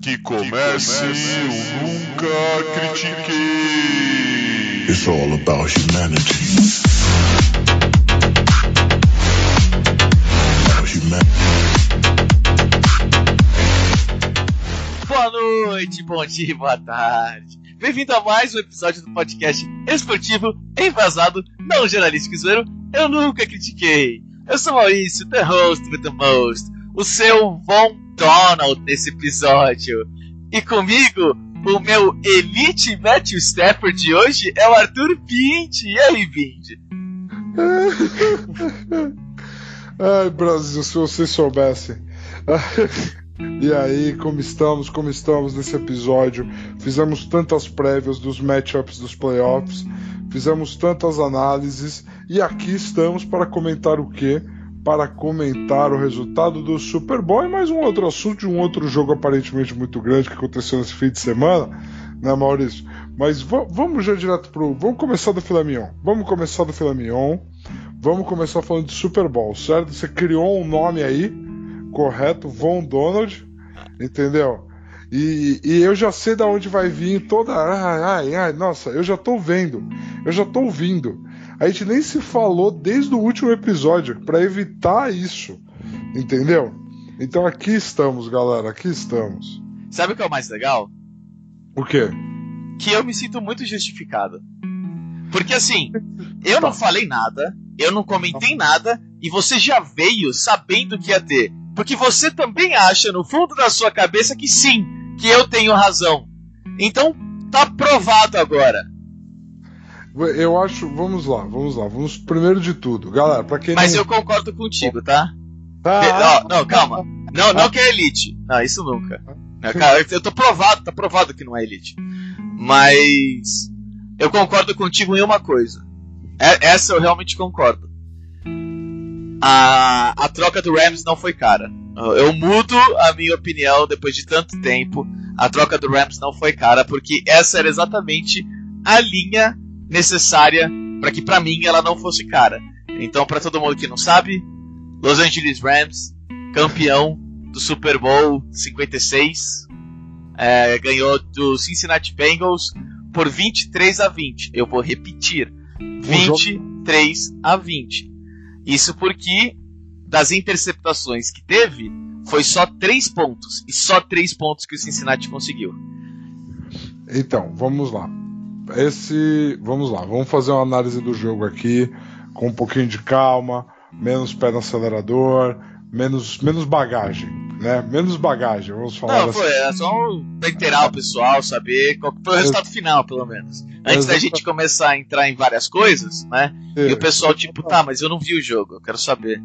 Que comece o Nunca Critiquei. It's all about humanity. About humanity. Boa noite, bom dia, boa tarde. Bem-vindo a mais um episódio do podcast esportivo, embasado, não jornalístico zoeiro. Eu nunca critiquei. Eu sou Maurício, the host with the most, o seu Von Donald nesse episódio. E comigo, o meu Elite Matthew Stafford de hoje é o Arthur Bindi. E aí, Bindi? Ai, Brasil, se vocês soubessem. E aí, como estamos, como estamos nesse episódio? Fizemos tantas prévias dos matchups dos playoffs, fizemos tantas análises e aqui estamos para comentar o quê? Para comentar o resultado do Super Bowl e mais um outro assunto de um outro jogo aparentemente muito grande que aconteceu nesse fim de semana, né, Maurício? Mas vamos já direto pro. Vamos começar do filé mignon. Vamos começar do filé mignon. Vamos começar falando de Super Bowl, certo? Você criou um nome aí correto, Von Donald, entendeu? E, e, eu já sei da onde vai vir toda. Ai, ai, ai, nossa, eu já tô vendo, eu já tô ouvindo. A gente nem se falou desde o último episódio para evitar isso, entendeu? Então aqui estamos, galera, aqui estamos. Sabe o que é o mais legal? O quê? Que eu me sinto muito justificado. Porque assim, eu não falei nada, eu não comentei nada, e você já veio sabendo que ia ter. Porque você também acha no fundo da sua cabeça que sim, que eu tenho razão. Então, tá provado agora. Eu acho, vamos lá, vamos lá, vamos primeiro de tudo, galera, para quem Mas não... eu concordo contigo, tá? Ah, não, não, calma. Não, não que é elite. Não, isso nunca. Não, cara, eu tô provado, tá provado que não é elite. Mas eu concordo contigo em uma coisa. É, essa eu realmente concordo a, a troca do Rams não foi cara. Eu mudo a minha opinião depois de tanto tempo. A troca do Rams não foi cara, porque essa era exatamente a linha necessária para que para mim ela não fosse cara. Então, para todo mundo que não sabe, Los Angeles Rams, campeão do Super Bowl 56, é, ganhou do Cincinnati Bengals por 23 a 20. Eu vou repetir: 23 a 20. Isso porque das interceptações que teve, foi só três pontos. E só três pontos que o Cincinnati conseguiu. Então, vamos lá. Esse. Vamos lá, vamos fazer uma análise do jogo aqui, com um pouquinho de calma, menos pé no acelerador, menos, menos bagagem. Né? Menos bagagem, vamos falar. Não, foi, é só pra inteirar o pessoal, saber qual foi o resultado final, pelo menos. Antes da gente começar a entrar em várias coisas, né? É. E o pessoal, tipo, tá, mas eu não vi o jogo, eu quero saber.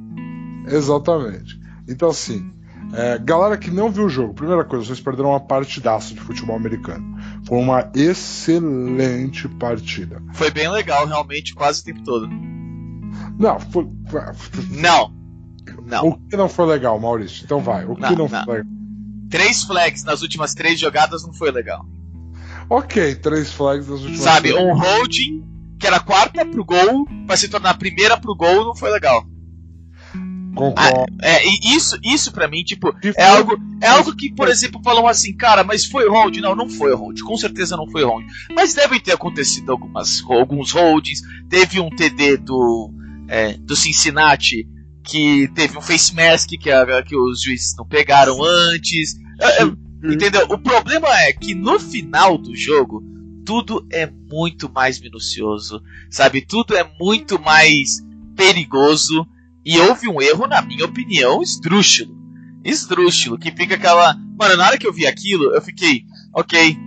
Exatamente. Então, assim, é, galera que não viu o jogo, primeira coisa, vocês perderam uma partidaça de futebol americano. Foi uma excelente partida. Foi bem legal, realmente, quase o tempo todo. Não, foi. Não. Não. O que não foi legal, Maurício? Então vai. O que não, não foi legal? Três flags nas últimas três jogadas não foi legal. Ok, três flags nas últimas Sabe, três. um holding que era quarta pro gol, pra se tornar primeira pro gol, não foi legal. Concordo. Ah, é, isso, isso para mim, tipo, é algo, é algo que, por exemplo, falam assim, cara, mas foi hold? Não, não foi hold, com certeza não foi hold. Mas devem ter acontecido algumas, alguns holdings. Teve um TD do, é, do Cincinnati que teve um face mask que, a, que os juízes não pegaram antes. É, é, entendeu? O problema é que no final do jogo tudo é muito mais minucioso, sabe? Tudo é muito mais perigoso e houve um erro, na minha opinião, esdrúxulo. Esdrúxulo, que fica aquela. Mano, na hora que eu vi aquilo, eu fiquei, ok.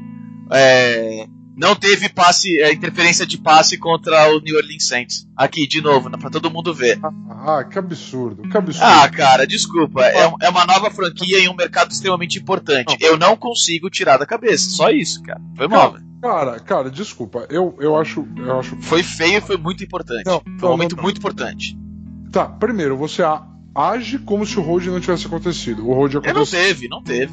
É, não teve passe, é, interferência de passe contra o New Orleans Saints. Aqui, de novo, né, pra todo mundo ver. Ah, que absurdo, que absurdo. Ah, cara, desculpa. É, é uma nova franquia em um mercado extremamente importante. Eu não consigo tirar da cabeça. Só isso, cara. Foi mal, velho. Cara, cara, desculpa. Eu, eu acho. Eu acho... Foi feio e foi muito importante. Não, foi um momento não, muito importante. Tá, primeiro, você age como se o hold não tivesse acontecido. O hold aconteceu. Não teve, não teve.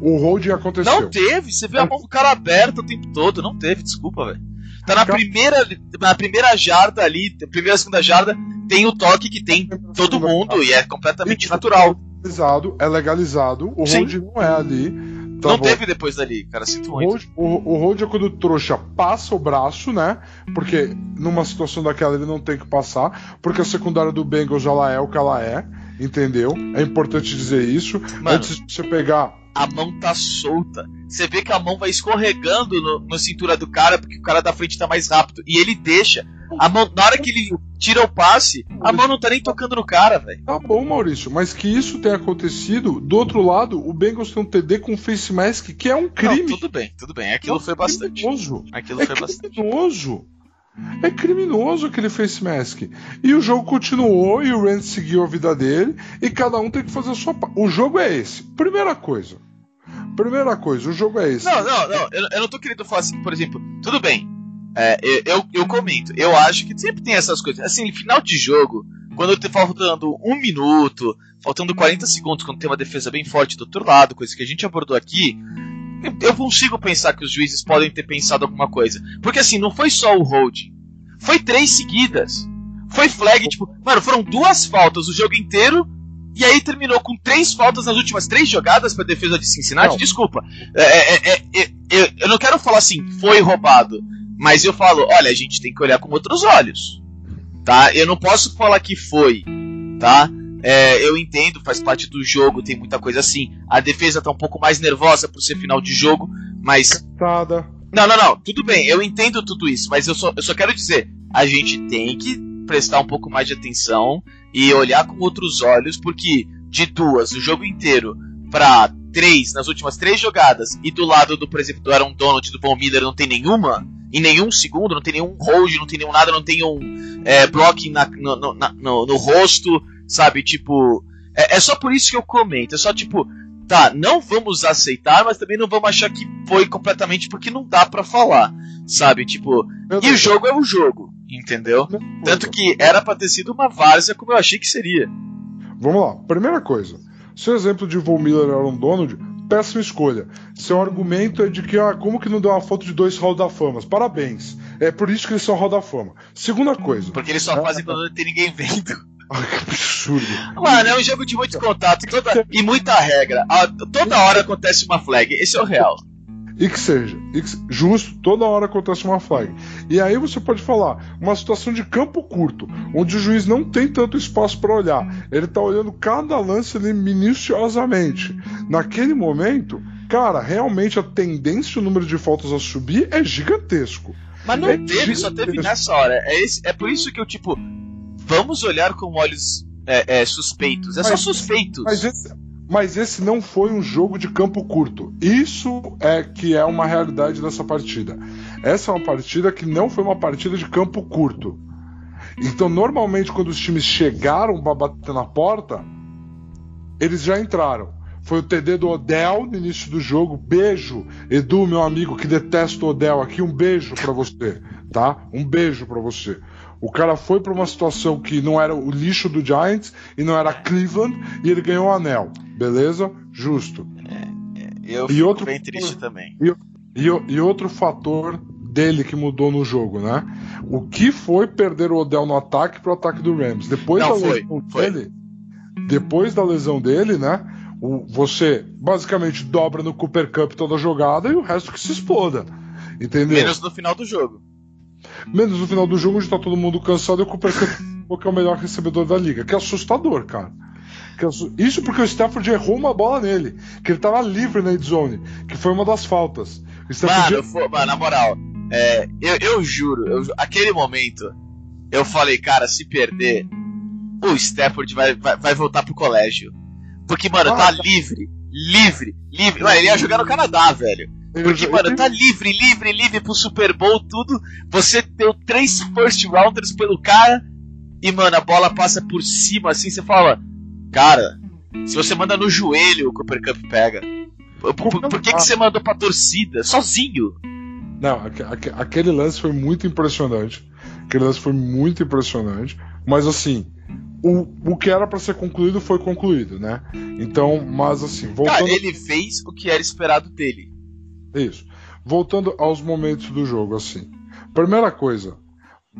O hold aconteceu. Não teve, você viu a mão do cara aberta o tempo todo, não teve, desculpa, velho. Tá na primeira, na primeira jarda ali, primeira segunda jarda, tem o toque que tem todo mundo e é completamente natural. É legalizado, é legalizado, o Sim. hold não é ali. Tá não bom. teve depois dali, cara. Sinto O muito. hold, o, o hold é quando o trouxa passa o braço, né? Porque numa situação daquela ele não tem que passar, porque a secundária do Bengals ela é o que ela é, entendeu? É importante dizer isso. Mano. Antes de você pegar. A mão tá solta. Você vê que a mão vai escorregando no, na cintura do cara, porque o cara da frente tá mais rápido. E ele deixa. A mão, na hora que ele tira o passe, a mão não tá nem tocando no cara, velho. Tá bom, Maurício, mas que isso tenha acontecido, do outro lado, o Bengals tem um TD com face mask, que é um Não, crime. tudo bem, tudo bem. Aquilo foi bastante. Criminoso. Aquilo É foi bastante. É criminoso aquele face mask. E o jogo continuou e o Rand seguiu a vida dele e cada um tem que fazer a sua parte. O jogo é esse. Primeira coisa. Primeira coisa, o jogo é esse. Não, não, não. Eu, eu não tô querendo falar assim, por exemplo, tudo bem. É, eu, eu, eu comento, eu acho que sempre tem essas coisas. Assim, final de jogo, quando te faltando um minuto, faltando 40 segundos, quando tem uma defesa bem forte do outro lado, coisa que a gente abordou aqui, eu- consigo pensar que os juízes podem ter pensado alguma coisa. Porque assim, não foi só o holding. Foi três seguidas. Foi flag, tipo, mano, foram duas faltas o jogo inteiro. E aí terminou com três faltas nas últimas três jogadas pra defesa de Cincinnati. Não. Desculpa. É, é, é, é, eu, eu não quero falar assim, foi roubado. Mas eu falo, olha, a gente tem que olhar com outros olhos. Tá? Eu não posso falar que foi. Tá? É, eu entendo, faz parte do jogo, tem muita coisa assim. A defesa tá um pouco mais nervosa por ser final de jogo, mas Nada. não, não, não. Tudo bem, eu entendo tudo isso, mas eu só, eu só quero dizer, a gente tem que prestar um pouco mais de atenção e olhar com outros olhos, porque de duas o jogo inteiro pra três nas últimas três jogadas e do lado do, por exemplo, do Aaron Donald e do Von Miller não tem nenhuma, em nenhum segundo, não tem nenhum hold, não tem nenhum nada, não tem um é, blocking na- no, no- na- no- no rosto, sabe? Tipo, é, é só por isso que eu comento, é só tipo, tá, não vamos aceitar, mas também não vamos achar que foi completamente porque não dá pra falar, sabe? Tipo, e o jogo é o jogo, entendeu? Tanto que era pra ter sido uma várzea como eu achei que seria. Vamos lá. Primeira coisa. Seu exemplo de Von Miller e Aaron Donald, péssima escolha. Seu argumento é de que, ah, como que não deu uma foto de dois Hall da Fama? Parabéns. É por isso que eles são Hall da Fama. Segunda coisa. Porque eles só fazem quando não tem ninguém vendo. Que absurdo. Mano, é um jogo de muito contato toda- e muita regra. Ah, Toda hora acontece uma flag. Esse é o real. E que seja. E que justo, toda hora acontece uma flag. E aí você pode falar, uma situação de campo curto, onde o juiz não tem tanto espaço para olhar. Ele tá olhando cada lance ali minuciosamente. Naquele momento, cara, realmente a tendência, o número de faltas a subir é gigantesco. Mas não É teve, só teve gigantesco. nessa hora. É, esse- é por isso que eu, tipo, vamos olhar com olhos é, é, suspeitos. É só Mas- suspeitos. Mas esse, mas esse não foi um jogo de campo curto. Isso é que é uma realidade dessa partida. Essa é uma partida que não foi uma partida de campo curto. Então, normalmente, quando os times chegaram para bater na porta, eles já entraram. Foi o TD do Odell no início do jogo. Beijo, Edu, meu amigo que detesta o Odell aqui. Um beijo pra você, tá? Um beijo pra você. O cara foi pra uma situação que não era o lixo do Giants e não era Cleveland e ele ganhou o anel. Beleza? Justo. Eu E outro- bem triste também. E, o- e outro fator dele que mudou no jogo, né? O que foi perder o Odell no ataque pro ataque do Rams? Depois Não, da foi, lesão foi. dele, depois da lesão dele, né? o- você basicamente dobra no Cooper Cup toda a jogada e o resto que se exploda. Entendeu? Menos no final do jogo. Menos no final do jogo, onde tá todo mundo cansado e o Cooper Cup é o melhor recebedor da liga. Que é assustador, cara. Que é Isso porque o Stafford errou uma bola nele. Que ele tava livre na zone. Que foi uma das faltas. O Stafford Mano, fo- mano, na moral, é, eu, eu juro, eu aquele momento, eu falei, cara, se perder, o Stafford vai, vai, vai voltar pro colégio. Porque, mano, Ah, tá tá. livre, livre, livre. Mano, ele ia jogar no Canadá, velho. Porque, mano, tá livre, livre, livre pro Super Bowl, tudo. Você deu três first rounders pelo cara e, mano, a bola passa por cima assim, você fala, cara, se você manda no joelho, o Cooper Cup pega. Por, por- por que, que você mandou pra torcida? Sozinho. Não, aque- aque- aquele lance foi muito impressionante. Aquele lance foi muito impressionante. Mas assim, o, o que era pra ser concluído foi concluído, né? Então, mas assim, voltando. Cara, ele fez o que era esperado dele. Isso. Voltando aos momentos do jogo, assim. Primeira coisa,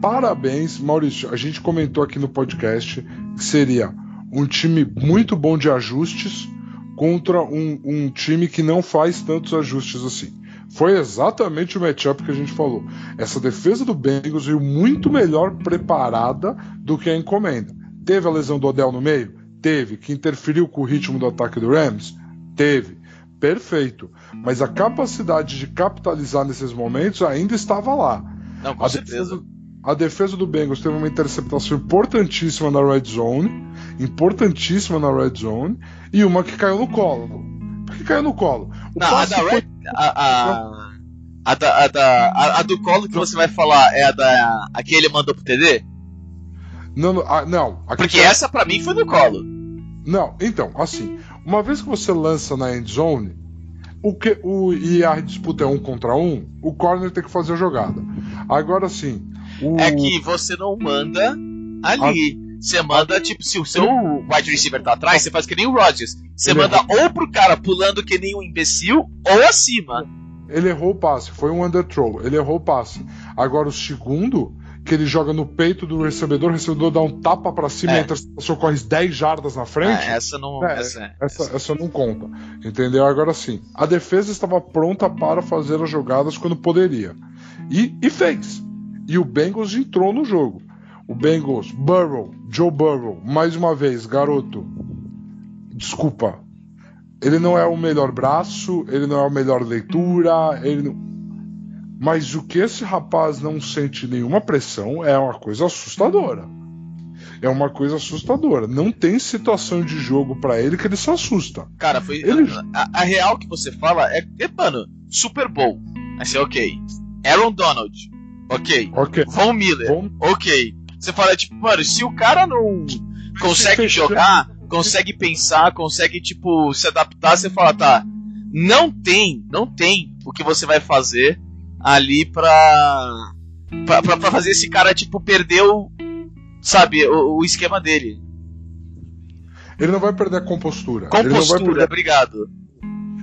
parabéns, Maurício. A gente comentou aqui no podcast que seria um time muito bom de ajustes, contra um, um time que não faz tantos ajustes assim. Foi exatamente o matchup que a gente falou. Essa defesa do Bengals veio muito melhor preparada do que a encomenda. Teve a lesão do Odell no meio? Teve. Que interferiu com o ritmo do ataque do Rams? Teve. Perfeito. Mas a capacidade de capitalizar nesses momentos ainda estava lá. Não, com a certeza. Defesa, a defesa do Bengals teve uma interceptação importantíssima na red zone, importantíssima na red zone, e uma que caiu no colo. Por que caiu no colo? O Não, a da foi... red, a, a, a, da, a, da, a, a, do colo que você vai falar é a da a que ele mandou pro TD? Não, não. não Porque essa para mim foi no colo. Não, então, assim, uma vez que você lança na end zone, o que o e a disputa é um contra um, o corner tem que fazer a jogada. Agora sim, o... é que você não manda ali. A... Você manda, tipo, se o seu wide receiver tá atrás, você faz que nem o Rodgers. Você Ele manda errou. ou pro cara pulando que nem um imbecil, ou acima. Ele errou o passe, foi um underthrow. Ele errou o passe. Agora o segundo, que ele joga no peito do recebedor, o recebedor dá um tapa para cima é. e a interceptação corre 10 jardas na frente. É, essa não. É, essa, é, essa, essa, essa, não conta. Entendeu? Agora sim. A defesa estava pronta para fazer as jogadas quando poderia. E, e fez. E o Bengals entrou no jogo. O Bengals, Burrow, Joe Burrow, mais uma vez, garoto. Desculpa. Ele não é o melhor braço, ele não é a melhor leitura, ele não... Mas o que esse rapaz não sente nenhuma pressão é uma coisa assustadora. É uma coisa assustadora. Não tem situação de jogo para ele que ele se assusta. Cara, foi ele... a, a, real que você fala é, é mano, Super Bowl. Assim, ok. Aaron Donald. Ok. Ok. Von Miller. Von... Ok. Você fala, tipo, mano, se o cara não consegue jogar, consegue pensar, consegue, tipo, se adaptar, você fala, tá, não tem, não tem o que você vai fazer ali pra, pra, pra, pra fazer esse cara, tipo, perder o, sabe, o, o esquema dele. Ele não vai perder a compostura. Compostura, perder... obrigado.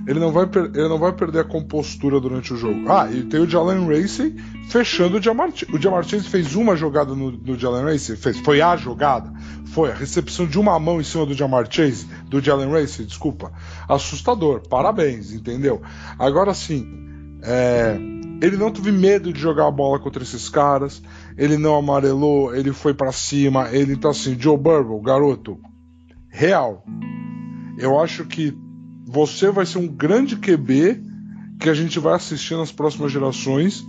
Ele não, vai ele não vai perder a compostura durante o jogo. Ah, e tem o Jalen Racing fechando o Jamar O Jamar Chase fez uma jogada no, no Jalen Racing? Fez. Foi a jogada? Foi a recepção de uma mão em cima do Jamar Chase, do Jalen Racing, desculpa. Assustador, parabéns, entendeu? Agora sim, é, ele não teve medo de jogar a bola contra esses caras, ele não amarelou, ele foi para cima, ele então assim, Joe Burrow, garoto, real. Eu acho que você vai ser um grande QB que a gente vai assistir nas próximas gerações,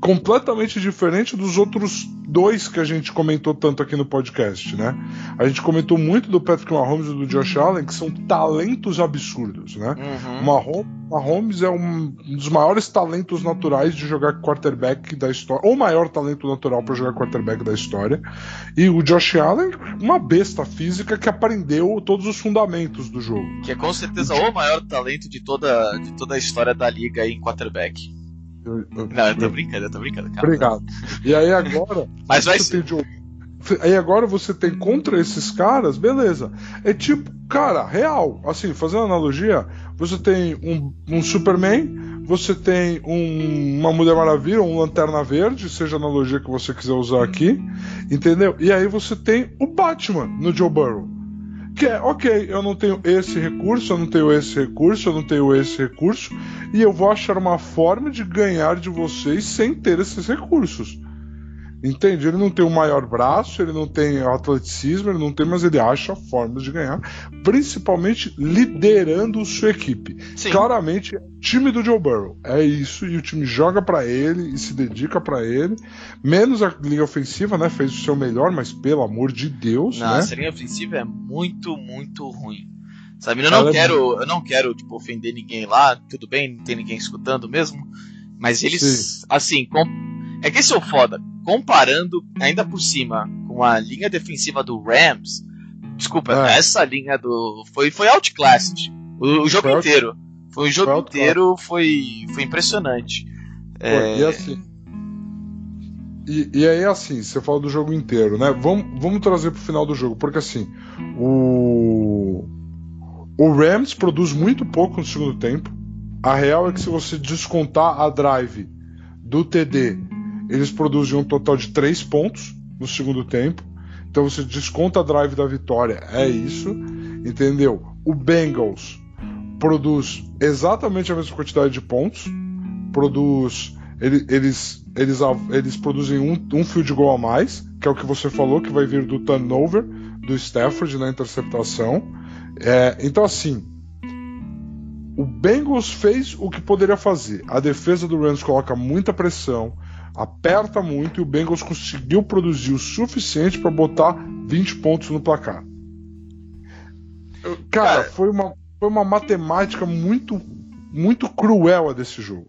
completamente diferente dos outros dois que a gente comentou tanto aqui no podcast, né? A gente comentou muito do Patrick Mahomes e do Josh Allen, que são talentos absurdos, né? Uhum. Mahomes, Mahomes é um dos maiores talentos naturais de jogar quarterback da história, ou maior talento natural para jogar quarterback da história. E o Josh Allen, uma besta física que aprendeu todos os fundamentos do jogo. Que é com certeza o maior talento de toda, de toda a história da liga em quarterback. Eu, eu, não, eu tô brincando, eu tô brincando. Cara. Obrigado. E aí agora. Mas vai ser. Aí agora você tem contra esses caras, beleza. É tipo, cara, real. Assim, fazendo analogia, você tem um, um Superman, você tem um, uma Mulher Maravilha, um Lanterna Verde, seja a analogia que você quiser usar aqui, entendeu? E aí você tem o Batman no Joe Burrow que é, ok, eu não tenho esse recurso, eu não tenho esse recurso, eu não tenho esse recurso, e eu vou achar uma forma de ganhar de vocês sem ter esses recursos. Entende? Ele não tem o maior braço, ele não tem atleticismo, ele não tem, mas ele acha formas de ganhar, principalmente liderando sua equipe. Sim. Claramente, time do Joe Burrow é isso, e o time joga para ele e se dedica para ele. Menos a linha ofensiva, né? Fez o seu melhor, mas pelo amor de Deus, não, né? Essa linha ofensiva é muito, muito ruim. Sabe, eu não quero, eu não quero tipo ofender ninguém lá, tudo bem, não tem ninguém escutando mesmo, mas eles Sim. assim, com... é que esse é o foda comparando ainda por cima com a linha defensiva do Rams, desculpa, é. essa linha do foi foi outclassed o, o jogo foi inteiro. Out... Foi o jogo foi inteiro foi foi impressionante. Pô, é... E assim, e, e, aí, assim, você fala do jogo inteiro, né? Vamos, vamos trazer pro final do jogo, porque assim, o. O Rams produz muito pouco no segundo tempo. A real é que se você descontar a drive do TD eles produzem um total de 3 pontos no segundo tempo. Então você desconta a drive da vitória, é isso, entendeu? O Bengals produz exatamente a mesma quantidade de pontos, produz. ele- eles, eles, av- eles produzem um, um field goal a mais, que é o que você falou, que vai vir do turnover do Stafford na interceptação. É, então, assim, o Bengals fez o que poderia fazer. A defesa do Rams coloca muita pressão, aperta muito e o Bengals conseguiu produzir o suficiente para botar 20 pontos no placar. Cara. foi uma, foi uma matemática muito, muito cruel a desse jogo.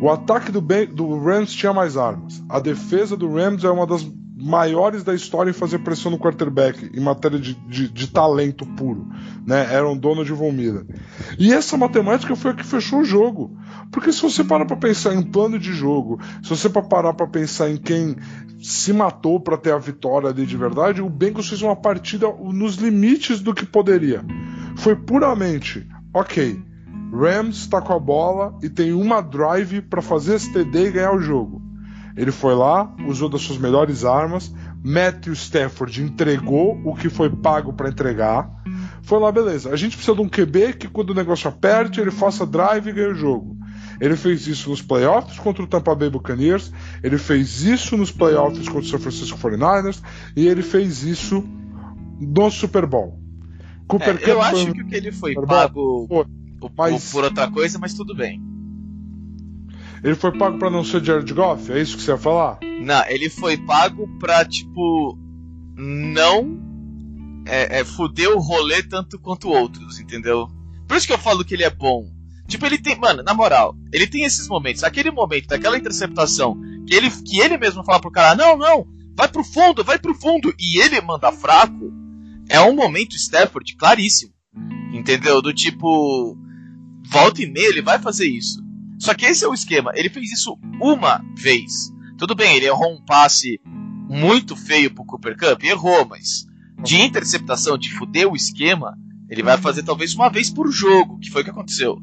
O ataque do, Ben- do Rams tinha mais armas. A defesa do Rams é uma das maiores da história em fazer pressão no quarterback, em matéria de, de, de talento puro. Né? Aaron Donald e Von Miller. E essa matemática foi a que fechou o jogo. Porque se você parar para pensar em plano de jogo, se você parar para pensar em quem se matou para ter a vitória ali de verdade, o Bengals fez uma partida nos limites do que poderia. Foi puramente, ok, Rams está com a bola e tem uma drive para fazer esse TD e ganhar o jogo. Ele foi lá, usou das suas melhores armas, Matthew Stafford entregou o que foi pago para entregar. Foi lá, beleza. A gente precisa de um QB que quando o negócio aperte, ele faça drive e ganhe o jogo. Ele fez isso nos playoffs contra o Tampa Bay Buccaneers, ele fez isso nos playoffs contra o San Francisco 49ers e ele fez isso no Super Bowl. Cooper É, eu foi acho que o que ele foi pago por, mas- por outra coisa, mas tudo bem. Ele foi pago para não ser Jared Goff? É isso que você ia falar? Não, ele foi pago pra, tipo, não é, é, fuder o rolê tanto quanto outros, entendeu? Por isso que eu falo que ele é bom. Tipo, ele tem, mano, na moral, ele tem esses momentos, aquele momento daquela interceptação, que ele, que ele mesmo fala pro cara, não, não, vai pro fundo, vai pro fundo, e ele manda fraco, é um momento Stafford claríssimo, entendeu? Do tipo, volta e meia ele vai fazer isso. Só que esse é o esquema, ele fez isso uma vez. Tudo bem, ele errou um passe muito feio pro Cooper Cup, errou, mas de interceptação, de fuder o esquema, ele vai fazer talvez uma vez por jogo, que foi o que aconteceu.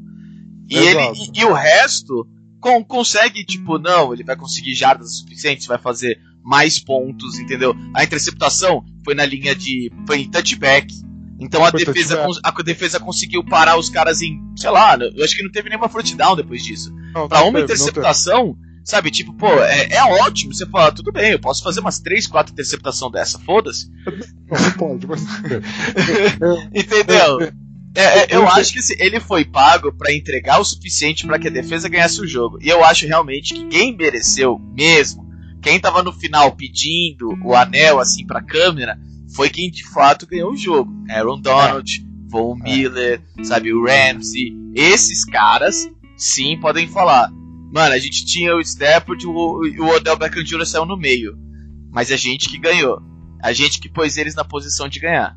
E, ele, e, e o resto com- consegue, tipo, não, ele vai conseguir jardas suficientes, vai fazer mais pontos, entendeu? A interceptação foi na linha de. foi em touchback. Então a defesa, a defesa conseguiu parar os caras em, sei lá, eu acho que não teve nenhuma first down depois disso. Não, Pra não uma teve, interceptação, sabe, tipo, pô, é, é ótimo. Você fala, tudo bem, eu posso fazer umas 3, 4 interceptação dessa, foda-se. teve. Não, não pode, mas. Entendeu? É, é, eu acho que ele foi pago pra entregar o suficiente pra que a defesa ganhasse o jogo. E eu acho realmente que quem mereceu mesmo, quem tava no final pedindo o anel assim pra câmera, foi quem de fato ganhou o jogo. Aaron Donald, Von Miller, sabe, o Ramsey. Esses caras, sim, podem falar. Mano, a gente tinha o Stafford e o, e o Odell Beckham Jr. saiu no meio. Mas a gente que ganhou. A gente que pôs eles na posição de ganhar.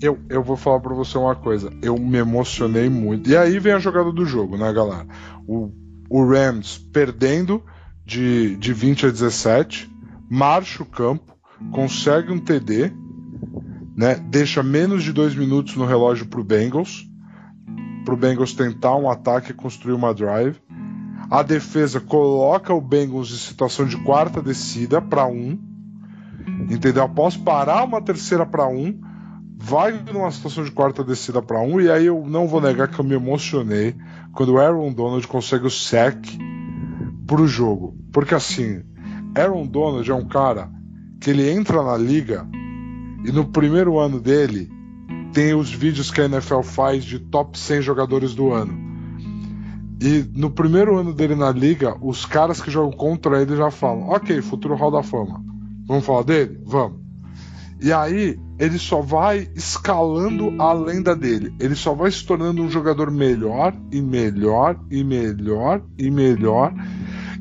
Eu, eu vou falar pra você uma coisa. Eu me emocionei muito. E aí vem a jogada do jogo, né, galera? O, o Rams perdendo de, de 20 a 17, marcha o campo, consegue um TD, né? Deixa menos de dois minutos no relógio pro Bengals. Pro Bengals tentar um ataque e construir uma drive. A defesa coloca o Bengals em situação de quarta descida para um. Entendeu? Após parar uma terceira para um, vai numa situação de quarta descida para um, e aí eu não vou negar que eu me emocionei quando o Aaron Donald consegue o sack pro jogo. Porque assim, Aaron Donald é um cara que ele entra na liga e no primeiro ano dele tem os vídeos que a NFL faz de top 100 jogadores do ano. E no primeiro ano dele na liga, os caras que jogam contra ele já falam: Ok, futuro Hall da Fama. Vamos falar dele? Vamos. E aí, ele só vai escalando a lenda dele. Ele só vai se tornando um jogador melhor e melhor e melhor e melhor.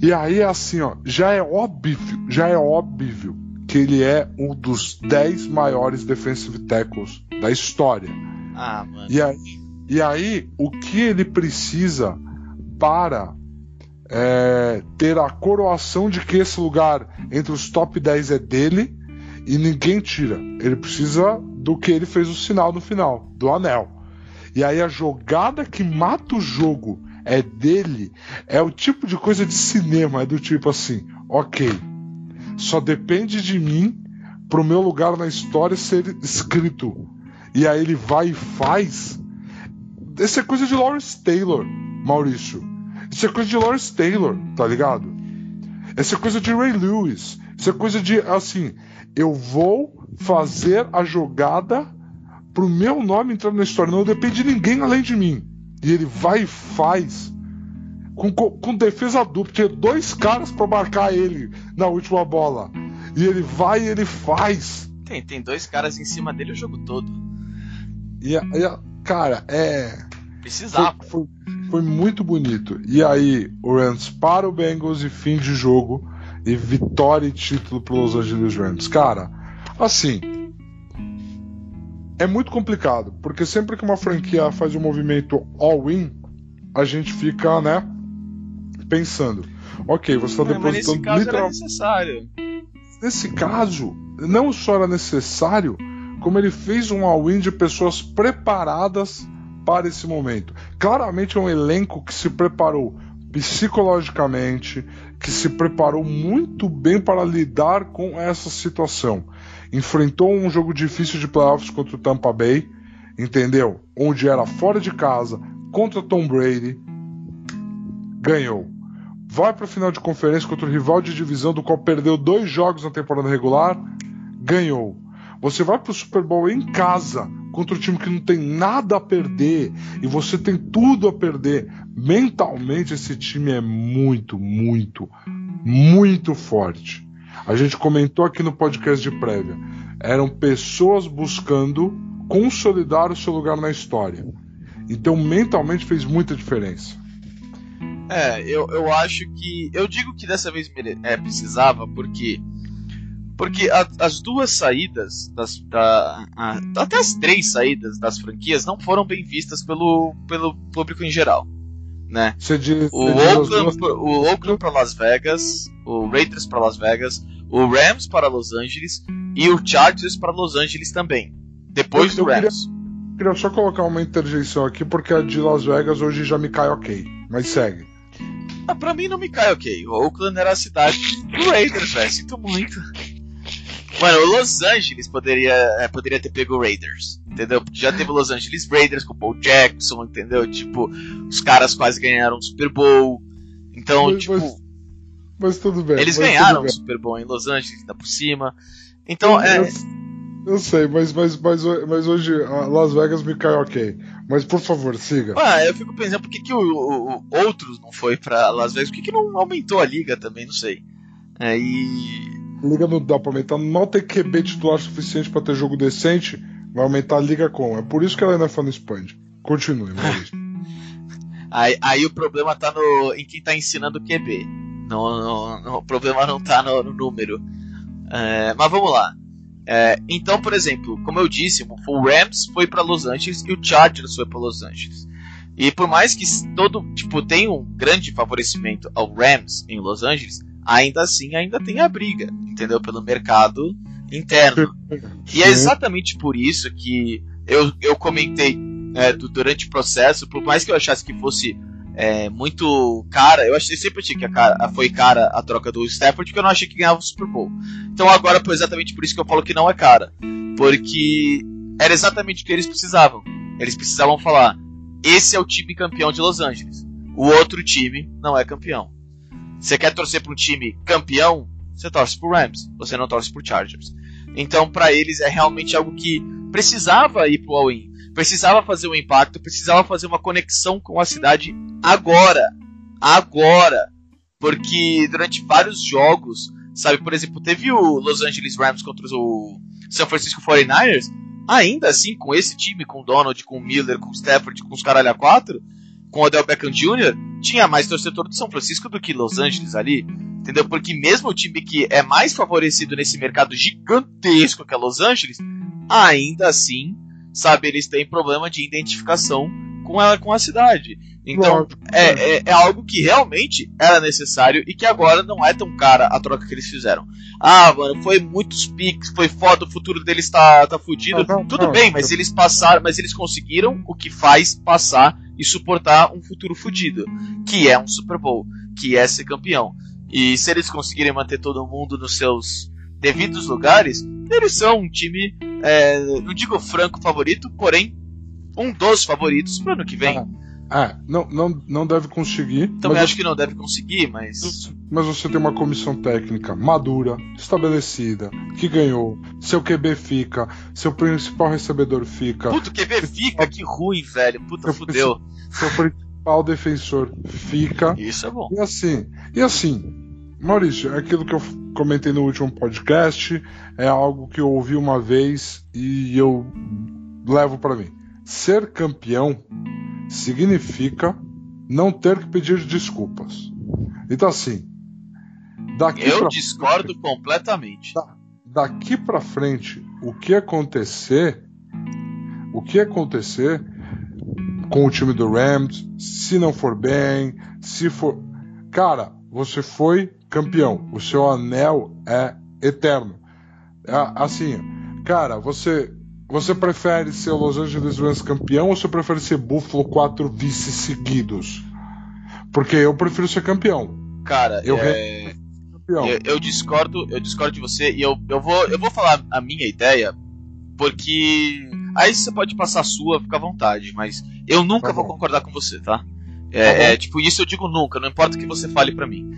E aí, assim, ó, já é óbvio, já é óbvio que ele é um dos 10 maiores defensive tackles da história. Ah, mano. E aí, e aí o que ele precisa para é, ter a coroação de que esse lugar entre os top 10 é dele e ninguém tira. Ele precisa do que ele fez o sinal no final, do anel. E aí a jogada que mata o jogo é dele, é o tipo de coisa de cinema, é do tipo assim, ok, só depende de mim pro meu lugar na história ser escrito. E aí ele vai e faz. Essa é coisa de Lawrence Taylor, Maurício. Isso é coisa de Lawrence Taylor, tá ligado? Essa é coisa de Ray Lewis. Isso é coisa de, assim, eu vou fazer a jogada pro meu nome entrar na história. Não depende de ninguém além de mim. E ele vai e faz. Com, com defesa dupla. Tinha dois caras para marcar ele na última bola. E ele vai e ele faz. Tem, tem dois caras em cima dele o jogo todo. E, e cara, é. Precisava. Foi, foi, foi, muito bonito. E aí, o Rams para o Bengals e fim de jogo. E vitória e título para Los Angeles Rams. Cara, assim. É muito complicado, porque sempre que uma franquia faz um movimento all-in, a gente fica, né, pensando. Ok, você está depositando. Mas nesse caso literal... era necessário. Nesse caso, não só era necessário, como ele fez um all-in de pessoas preparadas para esse momento. Claramente é um elenco que se preparou psicologicamente, que se preparou muito bem para lidar com essa situação. Enfrentou um jogo difícil de playoffs contra o Tampa Bay, entendeu? Onde era fora de casa, contra Tom Brady, ganhou. Vai para a final de conferência contra o rival de divisão, do qual perdeu dois jogos na temporada regular, ganhou. Você vai para o Super Bowl em casa contra um time que não tem nada a perder e você tem tudo a perder. Mentalmente, esse time é muito, muito, muito forte. A gente comentou aqui no podcast de prévia. Eram pessoas buscando consolidar o seu lugar na história. Então, mentalmente, fez muita diferença. É, eu, eu acho que. Eu digo que dessa vez é, precisava, porque porque a, as duas saídas, das, da, a, até as três saídas das franquias não foram bem vistas pelo, pelo público em geral. Né? Diz, o, Oakland, duas... o Oakland para Las Vegas, o Raiders para Las Vegas, o Rams para Los Angeles e o Chargers para Los Angeles também. Depois eu, do Rams. Queria, queria só colocar uma interjeição aqui, porque a de Las Vegas hoje já me cai ok. Mas segue. Ah, pra mim não me cai ok. O Oakland era a cidade do Raiders, velho. Sinto muito. Mano, o Los Angeles poderia, é, poderia ter pego o Raiders, entendeu? Porque já teve o Los Angeles Raiders com o Paul Jackson, entendeu? Tipo, os caras quase ganharam o Super Bowl. Então, mas, tipo. Mas, mas, tudo bem. Eles ganharam o Super Bowl em Los Angeles, ainda por cima. Então, eu, é. Eu, sei, mas, mas, mas, mas hoje Las Vegas me cai ok. Mas por favor, siga. Ah, eu fico pensando por que, que o, o, outros não foi pra Las Vegas? Por que, que não aumentou a liga também? Não sei. É, e liga não dá pra aumentar. Mal ter QB titular suficiente para ter jogo decente, vai aumentar a liga com. É por isso que ela ainda não expande. Continue, Maurício. aí, aí o problema tá no, em quem tá ensinando o QB. No, no, no, o problema não tá no, no número. É, mas vamos lá. É, então, por exemplo, como eu disse, o Rams foi para Los Angeles e o Chargers foi para Los Angeles. E por mais que todo tipo tenha um grande favorecimento ao Rams em Los Angeles, ainda assim ainda tem a briga, entendeu? Pelo mercado interno. E é exatamente por isso que eu, eu comentei é, durante o processo, por mais que eu achasse que fosse é, muito cara, eu achei sempre achei que a cara, foi cara a troca do Stafford, porque eu não achei que ganhava o Super Bowl. Então agora, foi exatamente por isso que eu falo que não é cara. Porque era exatamente o que eles precisavam. Eles precisavam falar: esse é o time campeão de Los Angeles. O outro time não é campeão. Você quer torcer para um time campeão? Você torce pro Rams, você não torce pro Chargers. Então, para eles é realmente algo que precisava ir pro all-in, precisava fazer um impacto, precisava fazer uma conexão com a cidade agora, agora, porque durante vários jogos, sabe, por exemplo, teve o Los Angeles Rams contra o San Francisco 49ers, ainda assim com esse time, com o Donald, com o Miller, com o Stafford, com os caralho a quatro, com o Odell Beckham Jr., tinha mais torcedor de São Francisco do que Los Angeles ali. Entendeu? Porque mesmo o time que é mais favorecido nesse mercado gigantesco que é Los Angeles, ainda assim, sabe, eles têm problema de identificação com ela com a cidade. Então, é, é, é, algo que realmente era necessário e que agora não é tão cara a troca que eles fizeram. Ah, mano, foi muitos piques, foi foda, o futuro deles tá, tá fudido. Não, não, Tudo não, bem, mas eles passaram, mas eles conseguiram o que faz passar e suportar um futuro fudido, que é um Super Bowl, que é ser campeão. E se eles conseguirem manter todo mundo nos seus devidos lugares, eles são um time, é, não digo franco favorito, porém um dos favoritos pro ano que vem. É, não, não, não deve conseguir. Também acho que não deve conseguir, mas. Mas você tem uma comissão técnica madura, estabelecida, que ganhou. Seu QB fica, seu principal recebedor fica. Puta, o QB fica, que ruim, velho. Puta, fudeu. Seu principal defensor fica. Isso é bom. E assim, e assim, Maurício, é aquilo que eu comentei no último podcast é algo que eu ouvi uma vez e eu levo para mim. Ser campeão significa não ter que pedir desculpas. Então assim, daqui eu pra discordo frente, completamente. daqui para frente, o que acontecer, o que acontecer com o time do Rams, se não for bem, se for, cara, você foi campeão. O seu anel é eterno. É, assim, cara, você você prefere ser Los Angeles Rams campeão ou você prefere ser Buffalo quatro vices seguidos? Porque eu prefiro ser campeão. Cara, eu, é... eu, eu, discordo, eu discordo de você e eu, eu, vou, eu vou falar a minha ideia, porque aí você pode passar a sua, fica à vontade, mas eu nunca tá vou concordar com você, tá? É, tá é, tipo, isso eu digo nunca, não importa o que você fale para mim.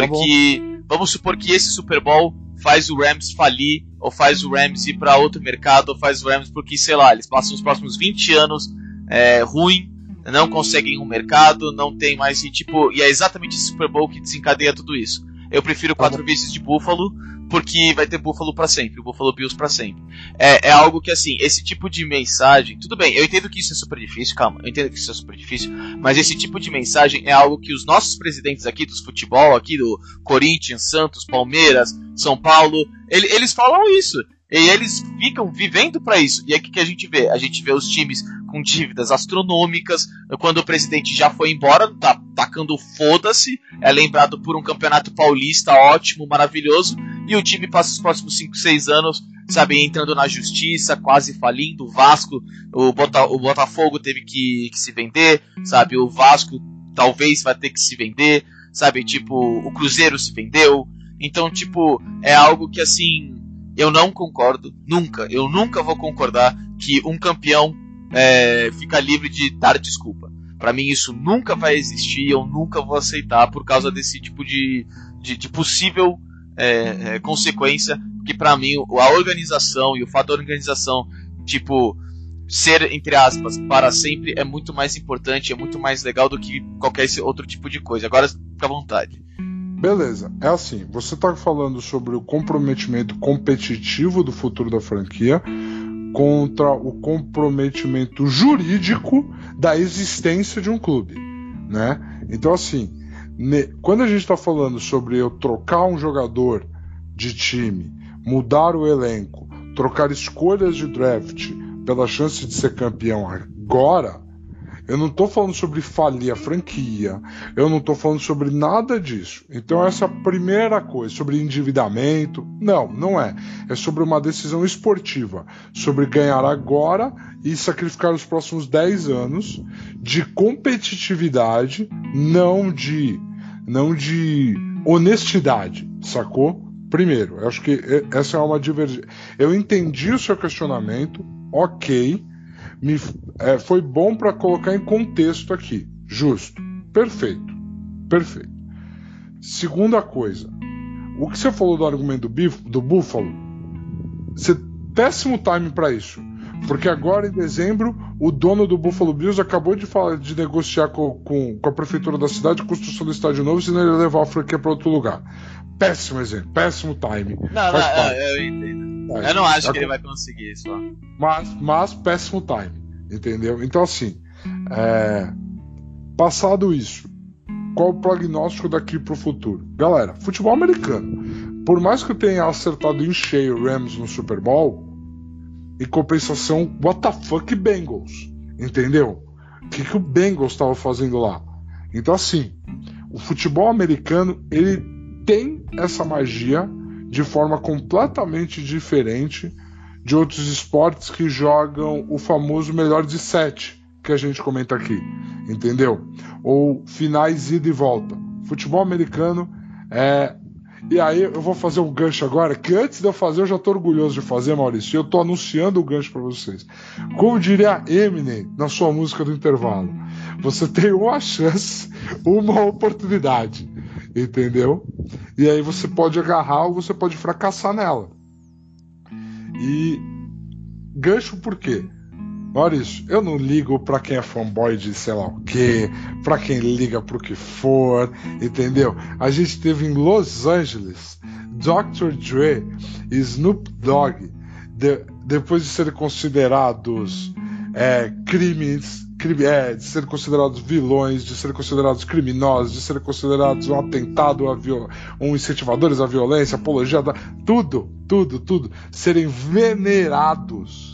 Porque tá vamos supor que esse Super Bowl faz o Rams falir, ou faz o Rams ir para outro mercado, ou faz o Rams porque, sei lá, eles passam os próximos 20 anos é, ruim, não conseguem um mercado, não tem mais. E, tipo, e é exatamente esse Super Bowl que desencadeia tudo isso. Eu prefiro quatro tá vezes de Buffalo, porque vai ter Buffalo para sempre, o Buffalo Bills para sempre. É, é, algo que, assim, esse tipo de mensagem. Tudo bem, eu entendo que isso é super difícil, calma, eu entendo que isso é super difícil, mas esse tipo de mensagem é algo que os nossos presidentes aqui dos futebol, aqui do Corinthians, Santos, Palmeiras, São Paulo, ele, eles falam isso. E eles ficam vivendo para isso. E aí o que, que a gente vê? A gente vê os times com dívidas astronômicas. Quando o presidente já foi embora, tá tacando foda-se. É lembrado por um campeonato paulista ótimo, maravilhoso. E o time passa os próximos 5, 6 anos, sabe, entrando na justiça, quase falindo. O Vasco, o, Bota, o Botafogo teve que, que se vender, sabe? O Vasco talvez vai ter que se vender, sabe? Tipo, o Cruzeiro se vendeu. Então, tipo, é algo que assim eu não concordo, nunca, eu nunca vou concordar que um campeão é, fica livre de dar desculpa. Para mim isso nunca vai existir, eu nunca vou aceitar por causa desse tipo de, de, de possível é, é, consequência, que para mim a organização e o fato da organização, tipo, ser, entre aspas, para sempre é muito mais importante, é muito mais legal do que qualquer outro tipo de coisa. Agora fica à vontade. Beleza, é assim, você está falando sobre o comprometimento competitivo do futuro da franquia contra o comprometimento jurídico da existência de um clube, né? Então assim, quando a gente está falando sobre eu trocar um jogador de time, mudar o elenco, trocar escolhas de draft pela chance de ser campeão agora, eu não estou falando sobre falir a franquia. Eu não estou falando sobre nada disso. Então, essa é a primeira coisa, sobre endividamento. Não, não é. É sobre uma decisão esportiva. Sobre ganhar agora e sacrificar os próximos 10 anos de competitividade, não de, não de honestidade, sacou? Primeiro, eu acho que essa é uma divergência. Eu entendi o seu questionamento, ok me, é, foi bom para colocar em contexto aqui. Justo. Perfeito. Perfeito. Segunda coisa. O que você falou do argumento do, Bif, do Buffalo, você, péssimo time para isso. Porque agora, em dezembro, o dono do Buffalo Bills acabou de, falar, de negociar com, com, com, a prefeitura da cidade construção do estádio novo, senão ele ia levar a franquia para outro lugar. Péssimo exemplo, péssimo time. Não, Faz não, eu entendo. Eu não acho que ele vai conseguir isso. Mas, mas péssimo time, entendeu? Então, assim, é... passado isso, qual o prognóstico daqui pro futuro? Galera, futebol americano. Por mais que eu tenha acertado em cheio o Rams no Super Bowl, em compensação, what the fuck Bengals? Entendeu? O que, que o Bengals estava fazendo lá? Então, assim, o futebol americano ele tem essa magia de forma completamente diferente de outros esportes que jogam o famoso melhor de sete que a gente comenta aqui, entendeu? Ou finais ida e volta. Futebol americano é E aí eu vou fazer um gancho agora, que antes de eu fazer eu já tô orgulhoso de fazer, Maurício. E eu tô anunciando o gancho para vocês. Como diria Eminem na sua música do intervalo, você tem uma chance, uma oportunidade, entendeu? E aí você pode agarrar ou você pode fracassar nela. E gancho por quê? Maurício, eu não ligo pra quem é fanboy de sei lá o quê, pra quem liga pro que for, entendeu? A gente teve em Los Angeles Dr. Dre e Snoop Dogg, de, depois de serem considerados é, crimes, crime, é, de serem considerados vilões, de serem considerados criminosos, de serem considerados um atentado, a viol um incentivadores à violência, apologia, da, tudo, tudo, tudo, serem venerados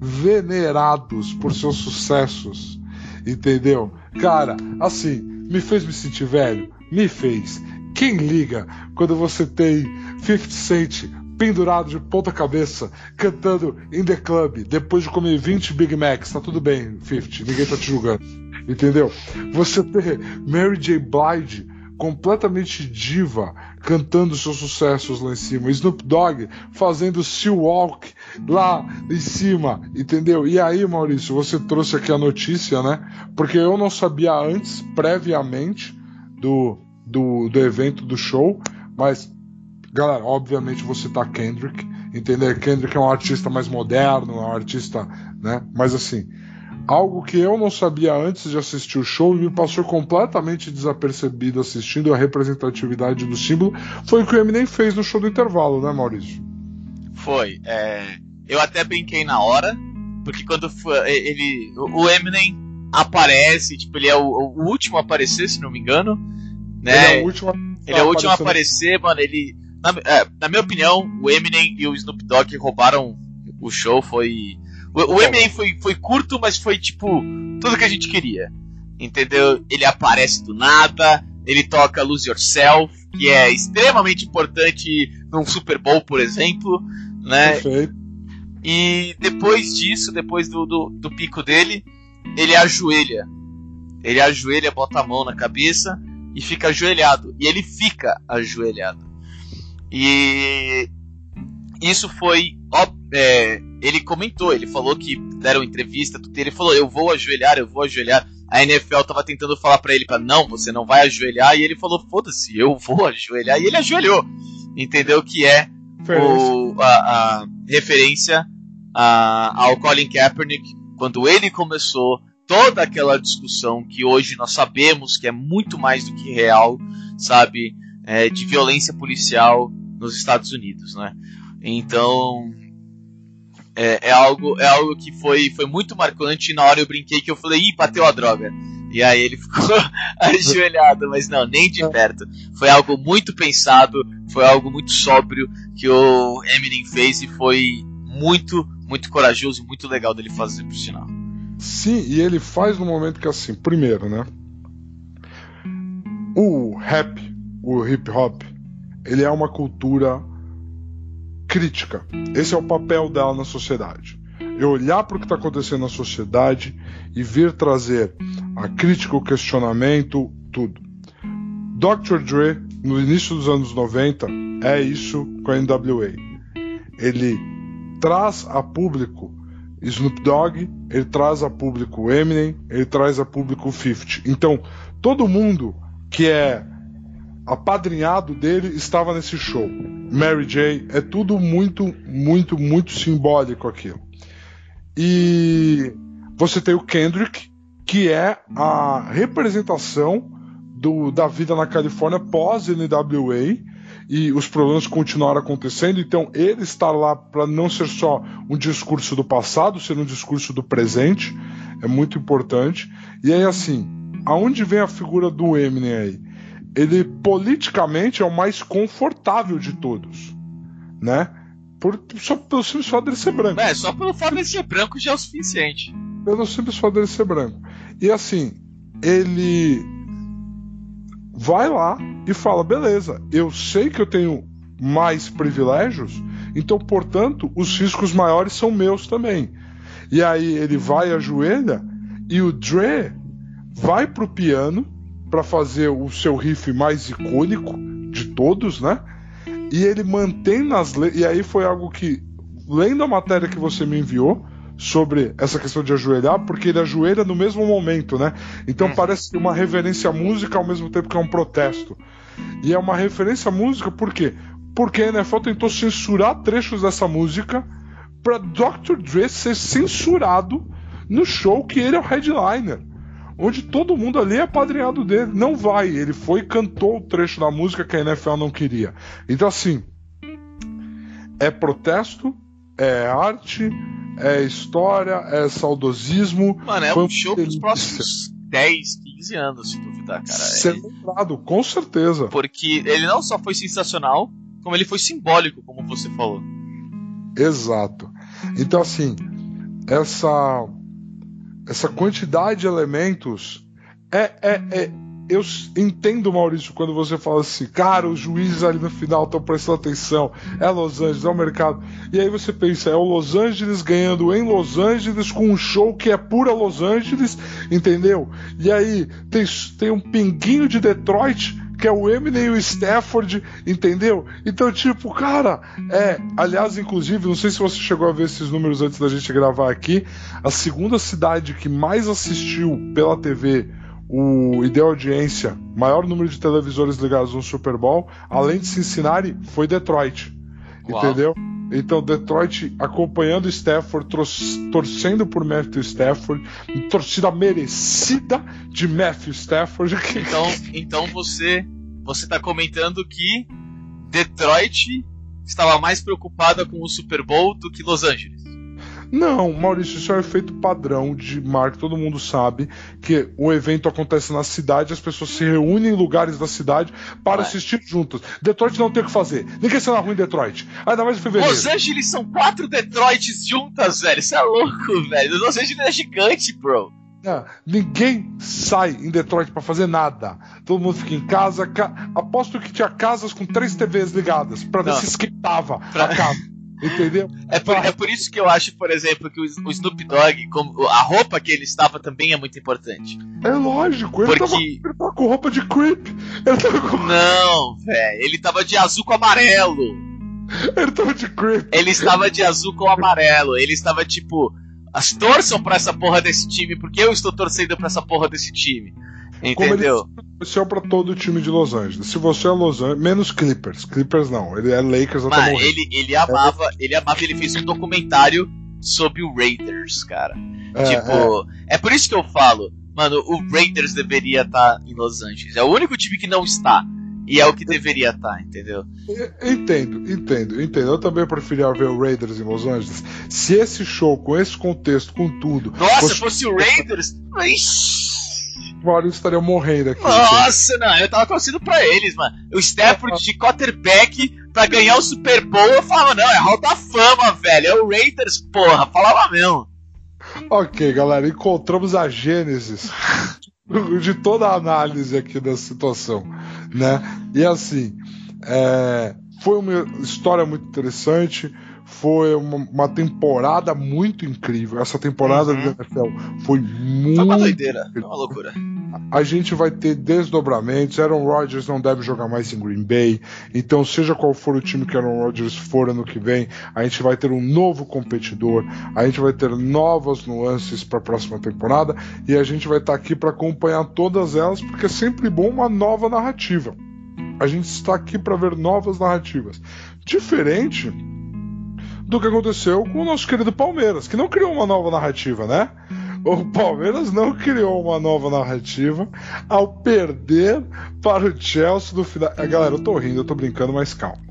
venerados por seus sucessos. Entendeu? Cara, assim, me fez me sentir velho? Me fez. Quem liga quando você tem 50 Cent pendurado de ponta cabeça, cantando in the club, depois de comer 20 Big Macs, tá tudo bem, 50, ninguém tá te julgando. Entendeu? Você ter Mary J. Blige completamente diva cantando seus sucessos lá em cima. Snoop Dogg fazendo Sea Walk lá em cima, entendeu? E aí, Maurício, você trouxe aqui a notícia, né? Porque eu não sabia antes, previamente, do, do, do evento do show, mas, galera, obviamente você tá Kendrick, entendeu? Kendrick é um artista mais moderno, é um artista, né? Mas assim, algo que eu não sabia antes de assistir o show e me passou completamente desapercebido assistindo a representatividade do símbolo foi o que o Eminem fez no show do intervalo, né, Maurício? Foi. É, eu até brinquei na hora, porque quando foi, ele, o Eminem aparece, tipo, ele é o, o, último a aparecer, se não me engano, né? Ele é o último a, ele é o último a aparecer, mano. Ele, na, é, na minha opinião, o Eminem e o Snoop Dogg roubaram o show, foi o, o Eminem foi, foi curto, mas foi tipo tudo que a gente queria. Entendeu? Ele aparece do nada, ele toca Lose Yourself, que é extremamente importante num Super Bowl, por exemplo, né? Perfeito. E depois disso, depois do, do, do pico dele, ele ajoelha. Ele ajoelha, bota a mão na cabeça e fica ajoelhado. E ele fica ajoelhado. E isso foi é, ele comentou, ele falou que deram entrevista, ele falou, eu vou ajoelhar, eu vou ajoelhar. A NFL tava tentando falar para ele para não, você não vai ajoelhar, e ele falou, foda-se, eu vou ajoelhar, e ele ajoelhou. Entendeu que é o, a, a, referência a, ao Colin Kaepernick, quando ele começou toda aquela discussão que hoje nós sabemos que é muito mais do que real, sabe, é, de violência policial nos Estados Unidos, né? Então, é, é, algo, é algo que foi, foi muito marcante. E na hora eu brinquei que eu falei, ih, bateu a droga. E aí ele ficou ajoelhado, mas não, nem de perto. Foi algo muito pensado, foi algo muito sóbrio que o Eminem fez e foi muito, muito corajoso e muito legal dele fazer, por sinal. Sim, e ele faz no momento que assim, primeiro, né? O rap, o hip hop, ele é uma cultura crítica. Esse é o papel dela na sociedade. É olhar para o que está acontecendo na sociedade e vir trazer a crítica, o questionamento, tudo. Dr. Dre, no início dos anos 90, é isso com a NWA. Ele traz a público Snoop Dogg, ele traz a público Eminem, ele traz a público 50. Então, todo mundo que é apadrinhado dele estava nesse show. Mary J. É tudo muito, muito, muito simbólico aquilo. E você tem o Kendrick, que é a representação do, da vida na Califórnia pós-NWA. E os problemas continuaram acontecendo, então ele estar lá para não ser só um discurso do passado, ser um discurso do presente, é muito importante. E aí, assim, aonde vem a figura do Eminem aí? Ele politicamente é o mais confortável de todos, né? Por, só pelo simples fato dele ser branco. É, só pelo fato dele ser branco já é o suficiente. Pelo simples fato dele ser branco. E assim, ele vai lá e fala: beleza, eu sei que eu tenho mais privilégios, então, portanto, os riscos maiores são meus também. E aí ele vai ajoelha e o Dre vai pro piano para fazer o seu riff mais icônico de todos, né? e ele mantém nas. E aí foi algo que, lendo a matéria que você me enviou sobre essa questão de ajoelhar, porque ele ajoelha no mesmo momento, né? Então Uhum. parece uma reverência à música ao mesmo tempo que é um protesto. E é uma referência à música por quê? Porque a NFL tentou censurar trechos dessa música para Dr. Dre ser censurado no show que ele é o headliner. Onde todo mundo ali é padrinhado dele. Não vai. Ele foi e cantou o trecho da música que a NFL não queria. Então, assim. É protesto, é arte, é história, é saudosismo. Mano, é um show pros próximos 10, 15 anos, se duvidar, cara. Ser É- lembrado, com certeza. Porque ele não só foi sensacional, como ele foi simbólico, como você falou. Exato. Então, assim, essa essa quantidade de elementos é, é, é- eu entendo, Maurício, quando você fala assim, cara, os juízes ali no final estão prestando atenção, é Los Angeles, é o mercado. E aí você pensa, é o Los Angeles ganhando em Los Angeles com um show que é pura Los Angeles, entendeu? E aí tem, tem um pinguinho de Detroit, que é o Eminem e o Stafford, entendeu? Então, tipo, cara, é. Aliás, inclusive, não sei se você chegou a ver esses números antes da gente gravar aqui. A segunda cidade que mais assistiu pela TV o, e deu audiência, maior número de televisores ligados no Super Bowl, além de Cincinnati, foi Detroit. Uau. Entendeu? Então, Detroit acompanhando Stafford, tor- torcendo por Matthew Stafford, torcida merecida de Matthew Stafford. Então, então você você tá comentando que Detroit estava mais preocupada com o Super Bowl do que Los Angeles. Não, Maurício, isso é um efeito padrão de marketing. Todo mundo sabe que o evento acontece na cidade, as pessoas se reúnem em lugares da cidade para Vai. assistir juntas. Detroit não tem o que fazer. Ninguém será ruim em Detroit. Ainda mais em fevereiro. Los Angeles são quatro Detroits juntas, velho. Isso é louco, velho. Los Angeles é gigante, bro. Ah, ninguém sai em Detroit para fazer nada. Todo mundo fica em casa. Ca... Aposto que tinha casas com três TVs ligadas para ver Não. se esquentava Pra- a casa. Entendeu? É por, é por isso que eu acho, por exemplo, que o, o Snoop Dogg, como, a roupa que ele estava também é muito importante. É lógico. Ele, Porque- tava, ele tava com roupa de creep. Com, Não, velho. Ele tava de azul com amarelo. ele tava de creep. Ele estava de azul com amarelo. Ele estava tipo. As torçam pra essa porra desse time, porque eu estou torcendo pra essa porra desse time. Como ele Entendeu? Isso é pra todo o time de Los Angeles. Se você é Los Angeles, menos Clippers. Clippers não, ele é Lakers até Mas ele, ele amava, ele amava, ele fez um documentário sobre o Raiders, cara. É, tipo, é. por isso que eu falo, mano, o Raiders deveria estar em Los Angeles. É o único time que não está. E é o que deveria estar, entendeu? é, entendo, entendo, entendo. Eu também preferia ver o Raiders em Los Angeles. Se esse show, com esse contexto, com tudo, Nossa, fosse- se fosse o Raiders. Ixi. O Maurício estaria morrendo aqui. Nossa, não, eu tava torcendo pra eles, mano. O Stafford de quarterback pra ganhar o Super Bowl, eu falava, não, é Hall da Fama, velho. É o Raiders, porra, falava mesmo. Ok, galera, encontramos a gênesis de toda a análise aqui da situação, né? E assim, é, foi uma história muito interessante, foi uma, uma temporada muito incrível. Essa temporada Uhum. do NFL foi muito. Foi uma doideira, foi uma loucura. A gente vai ter desdobramentos. Aaron Rodgers não deve jogar mais em Green Bay. Então, seja qual for o time que Aaron Rodgers for ano que vem, a gente vai ter um novo competidor. A gente vai ter novas nuances para a próxima temporada. E a gente vai estar aqui para acompanhar todas elas, porque é sempre bom uma nova narrativa. A gente está aqui para ver novas narrativas. Diferente do que aconteceu com o nosso querido Palmeiras, que não criou uma nova narrativa, né? O Palmeiras não criou uma nova narrativa ao perder para o Chelsea no final. Ah, Galera, eu tô rindo, eu tô brincando, mas calma.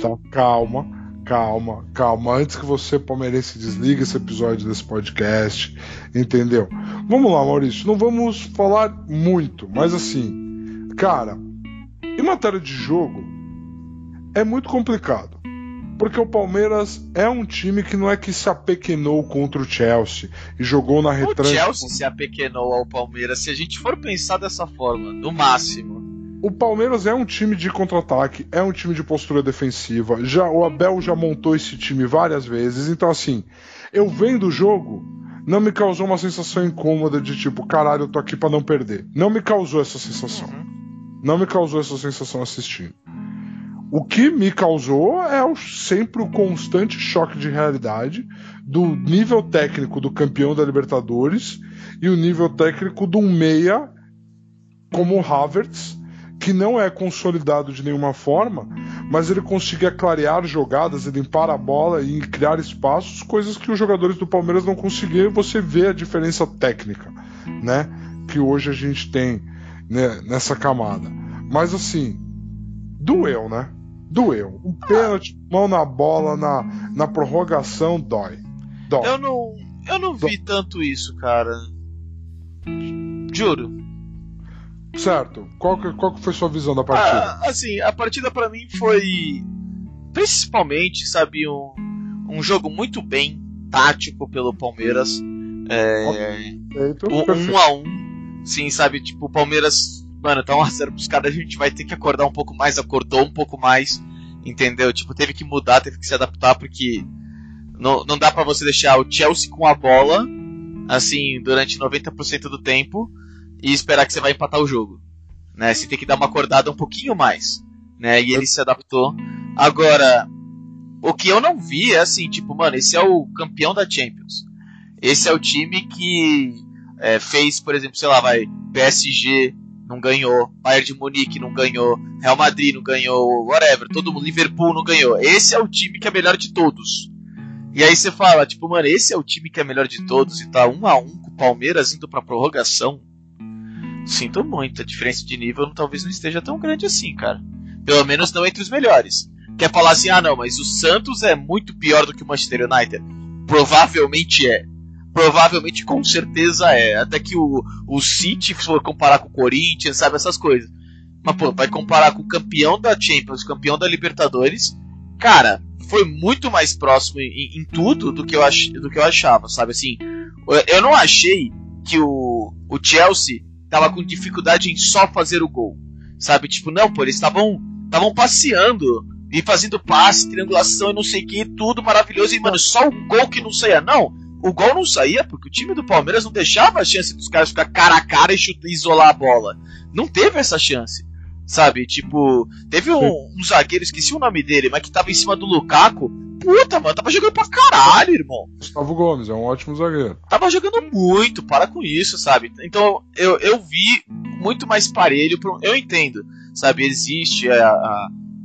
Tá? Calma, calma, calma. Antes que você, palmeirense, desligue esse episódio desse podcast, entendeu? Vamos lá, Maurício. Não vamos falar muito, mas assim, cara, em matéria de jogo, é muito complicado. Porque o Palmeiras é um time que não é que se apequenou contra o Chelsea e jogou na O retranca. Chelsea se apequenou ao Palmeiras, se a gente for pensar dessa forma, no máximo. O Palmeiras é um time de contra-ataque, é um time de postura defensiva. Já o Abel já montou esse time várias vezes. Então assim, eu vendo o jogo, não me causou uma sensação incômoda de tipo, caralho, eu tô aqui pra não perder. Não me causou essa sensação. Não me causou essa sensação assistindo. O que me causou é o, sempre o constante choque de realidade do nível técnico do campeão da Libertadores e o nível técnico de um meia como o Havertz, que não é consolidado de nenhuma forma, mas ele conseguia clarear jogadas, limpar a bola e criar espaços, coisas que os jogadores do Palmeiras não conseguiam, você vê a diferença técnica, né? Que hoje a gente tem né, nessa camada. Mas assim, doeu, né? Doeu. Um pênalti, mão na bola, na, na prorrogação, dói. dói. Eu não, eu não vi tanto isso, cara. Juro. Certo. Qual que, qual que foi sua visão da partida? Ah, assim, a partida para mim foi principalmente, sabe, um, um jogo muito bem tático pelo Palmeiras. É, Perfeito, um, um a um. Sim, sabe, tipo, o Palmeiras, mano, tá 1x0 pros caras, a gente vai ter que acordar um pouco mais, acordou um pouco mais, entendeu? Tipo, teve que mudar, teve que se adaptar, porque não, não dá pra você deixar o Chelsea com a bola, assim, durante 90% do tempo, e esperar que você vai empatar o jogo. Né? Você tem que dar uma acordada um pouquinho mais. Né? E ele se adaptou. Agora, o que eu não vi é assim, tipo, mano, esse é o campeão da Champions. Esse é o time que é, fez, por exemplo, sei lá, vai, PSG não ganhou, Bayern de Munique não ganhou, Real Madrid não ganhou, whatever, todo mundo, Liverpool não ganhou. Esse é o time que é melhor de todos. E aí você fala, tipo, mano, esse é o time que é melhor de todos e tá um a um com o Palmeiras indo pra prorrogação. Sinto muito, a diferença de nível talvez não esteja tão grande assim, cara. Pelo menos não entre os melhores. Quer falar assim, ah não, mas o Santos é muito pior do que o Manchester United? Provavelmente é. Provavelmente com certeza é. Até que o, o City, se for comparar com o Corinthians, sabe, essas coisas. Mas, pô, vai comparar com o campeão da Champions, campeão da Libertadores, cara, foi muito mais próximo em, em tudo do que, eu ach, do que eu achava, sabe? Assim, eu, não achei que o, o Chelsea tava com dificuldade em só fazer o gol. Sabe? Tipo, não, pô, eles estavam estavam passeando e fazendo passe, triangulação e não sei o que, tudo maravilhoso. E, mano, só o gol que não saía. Não, o gol não saía porque o time do Palmeiras não deixava a chance dos caras ficar cara a cara e chutar, isolar a bola. Não teve essa chance. Sabe? Tipo, teve um, um zagueiro, esqueci o nome dele, mas que tava em cima do Lukaku. Puta, mano, tava jogando pra caralho, irmão. Gustavo Gomes é um ótimo zagueiro. Tava jogando muito, para com isso, sabe? Então eu, eu vi muito mais parelho. Pro, eu entendo, sabe? Existe a,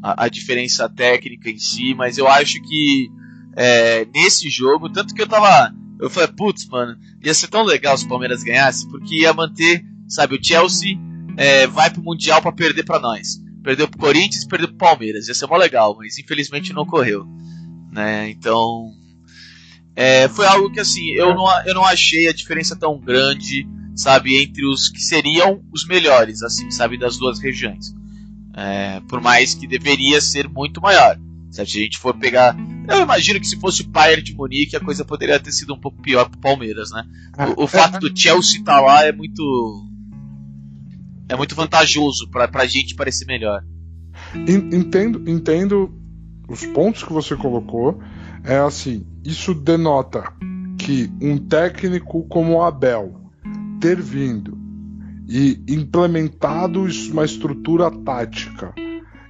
a, a diferença técnica em si, mas eu acho que é, nesse jogo, tanto que eu tava. Eu falei, putz, mano, ia ser tão legal se o Palmeiras ganhasse, porque ia manter, sabe, o Chelsea é, vai pro Mundial para perder para nós. Perdeu pro Corinthians, perdeu pro Palmeiras. Ia ser mó legal, mas infelizmente não ocorreu. Né? Então. É, foi algo que assim, eu não, eu não achei a diferença tão grande, sabe, entre os que seriam os melhores, assim, sabe, das duas regiões. É, por mais que deveria ser muito maior. Se a gente for pegar. Eu imagino que se fosse o Bayern de Munique, a coisa poderia ter sido um pouco pior pro Palmeiras, né? O, o fato do Chelsea estar tá lá é muito. É muito vantajoso pra, pra gente parecer melhor. Entendo, entendo os pontos que você colocou. É assim, isso denota que um técnico como o Abel ter vindo e implementado uma estrutura tática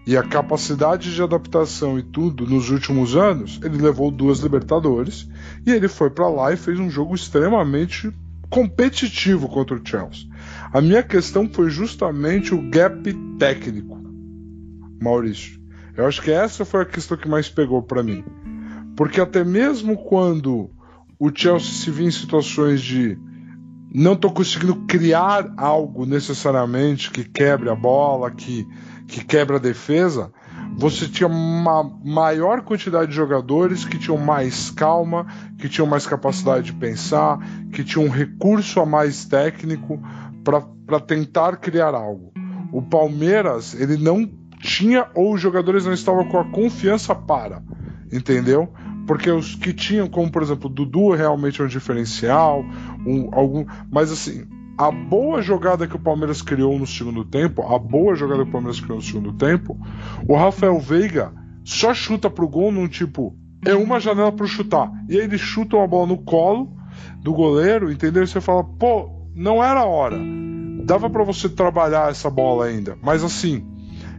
e a capacidade de adaptação e tudo nos últimos anos, ele levou duas Libertadores e ele foi para lá e fez um jogo extremamente competitivo contra o Chelsea. A minha questão foi justamente o gap técnico, Maurício. Eu acho que essa foi a questão que mais pegou para mim. Porque até mesmo quando o Chelsea se vê em situações de não tô conseguindo criar algo necessariamente que quebre a bola, que, que quebra a defesa, você tinha uma maior quantidade de jogadores que tinham mais calma, que tinham mais capacidade de pensar, que tinham um recurso a mais técnico para tentar criar algo. O Palmeiras, ele não tinha ou os jogadores não estavam com a confiança para, entendeu? Porque os que tinham, como por exemplo, Dudu realmente é um diferencial, um, algum, mas assim, a boa jogada que o Palmeiras criou no segundo tempo, a boa jogada que o Palmeiras criou no segundo tempo, o Rafael Veiga só chuta pro gol num tipo, é uma janela para chutar. E aí ele chuta uma bola no colo do goleiro, entendeu? E você fala, pô, não era a hora. Dava para você trabalhar essa bola ainda. Mas assim,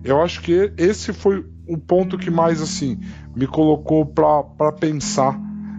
eu acho que esse foi o ponto que mais assim me colocou para pensar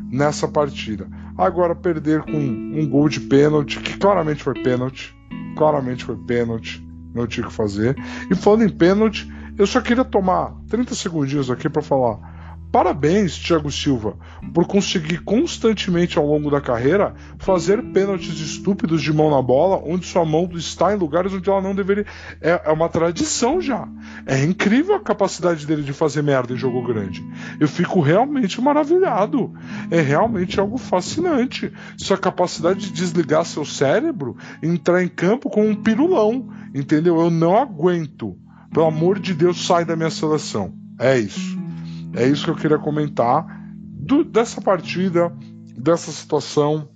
nessa partida. Agora perder com um gol de pênalti, que claramente foi pênalti, claramente foi pênalti, não tinha o que fazer. E falando em pênalti, eu só queria tomar 30 segundinhos aqui para falar Parabéns, Thiago Silva, por conseguir constantemente ao longo da carreira fazer pênaltis estúpidos de mão na bola, onde sua mão está em lugares onde ela não deveria. É, é uma tradição já. É incrível a capacidade dele de fazer merda em jogo grande. Eu fico realmente maravilhado. É realmente algo fascinante. Sua capacidade de desligar seu cérebro, entrar em campo com um pirulão. Entendeu? Eu não aguento. Pelo amor de Deus, sai da minha seleção. É isso. É isso que eu queria comentar do, dessa partida, dessa situação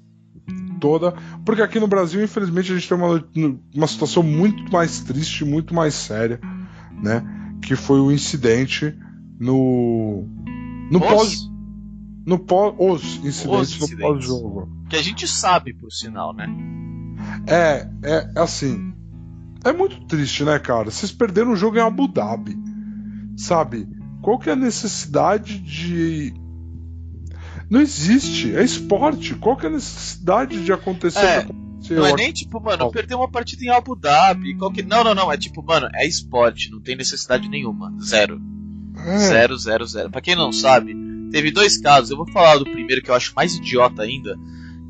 toda, porque aqui no Brasil, infelizmente, a gente tem uma, uma situação muito mais triste, muito mais séria, né? Que foi o incidente no no os? pós no pós os incidentes os no pós-jogo. Que a gente sabe, por sinal, né? É, é assim. É muito triste, né, cara? Vocês perderam o jogo em Abu Dhabi, sabe? Qual que é a necessidade de. Não existe, é esporte. Qual que é a necessidade de acontecer? É, não é nem tipo, mano, perder uma partida em Abu Dhabi. Que... Não, não, não. É tipo, mano, é esporte, não tem necessidade nenhuma. Zero. É. Zero, zero, zero. Pra quem não sabe, teve dois casos. Eu vou falar do primeiro que eu acho mais idiota ainda.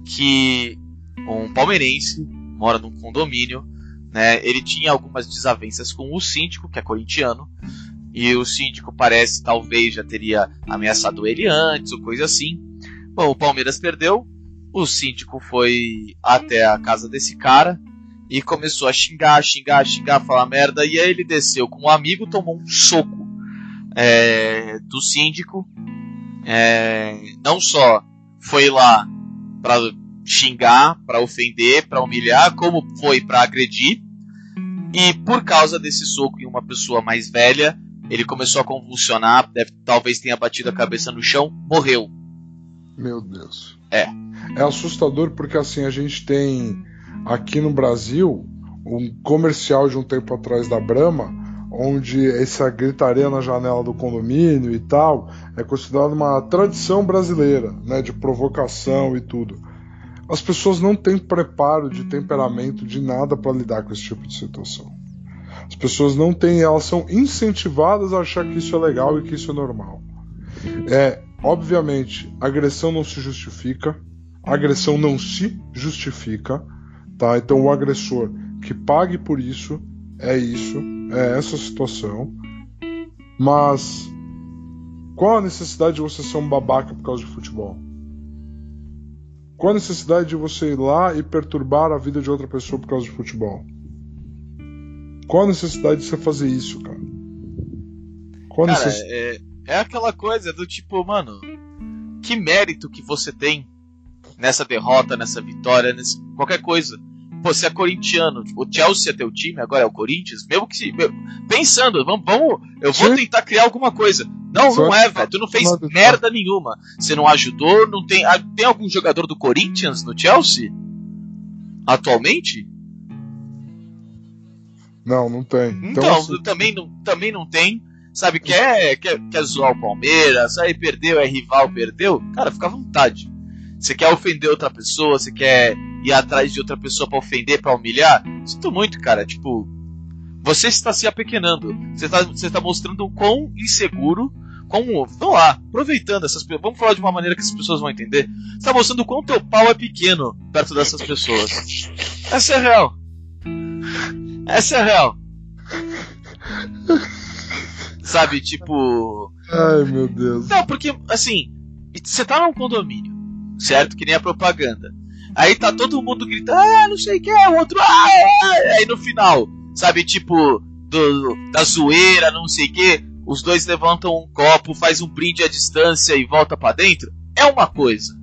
Que um palmeirense mora num condomínio, né? Ele tinha algumas desavenças com o síndico, que é corintiano. E o síndico parece talvez já teria ameaçado ele antes ou coisa assim. Bom, o Palmeiras perdeu. O síndico foi até a casa desse cara e começou a xingar, xingar, xingar, falar merda. E aí ele desceu com um amigo, tomou um soco é, do síndico. É, não só foi lá para xingar, para ofender, para humilhar, como foi para agredir. E por causa desse soco em uma pessoa mais velha, ele começou a convulsionar, deve, talvez tenha batido a cabeça no chão, morreu. Meu Deus. É. É assustador porque assim a gente tem aqui no Brasil um comercial de um tempo atrás da Brahma, onde essa gritaria na janela do condomínio e tal é considerada uma tradição brasileira, né, de provocação e tudo. As pessoas não têm preparo de temperamento de nada para lidar com esse tipo de situação. As pessoas não têm, elas são incentivadas a achar que isso é legal e que isso é normal. É, obviamente, agressão não se justifica, agressão não se justifica, tá? Então o agressor que pague por isso é isso, é essa situação. Mas qual a necessidade de você ser um babaca por causa de futebol? Qual a necessidade de você ir lá e perturbar a vida de outra pessoa por causa de futebol? Qual a necessidade de você fazer isso, cara? Qual cara, necess... é, é aquela coisa do tipo, mano, que mérito que você tem nessa derrota, nessa vitória, nesse, qualquer coisa. Pô, você é corintiano, o Chelsea é teu time, agora é o Corinthians, mesmo que se. Pensando, vamos, vamos eu vou Sim. tentar criar alguma coisa. Não, Só não é, velho. Tu não fez merda nenhuma. Você não ajudou, não tem. Ah, tem algum jogador do Corinthians no Chelsea? Atualmente? Não, não tem. Então, então assim... também, não, também não tem. Sabe, quer, quer, quer zoar o Palmeiras, aí perdeu, é rival, perdeu. Cara, fica à vontade. Você quer ofender outra pessoa, você quer ir atrás de outra pessoa para ofender, para humilhar? Sinto muito, cara. Tipo, você está se apequenando. Você está, você está mostrando o quão inseguro, como. Vamos lá, aproveitando essas pessoas. Vamos falar de uma maneira que as pessoas vão entender. Você está mostrando o quão teu pau é pequeno perto dessas pessoas. Essa é real. Essa é a real. Sabe, tipo. Ai, meu Deus. Não, porque, assim, você tá num condomínio, certo? Que nem a propaganda. Aí tá todo mundo gritando, ah, não sei o que, é, o outro, ah, é. aí no final, sabe, tipo, do, da zoeira, não sei o que, os dois levantam um copo, faz um brinde à distância e volta para dentro, é uma coisa.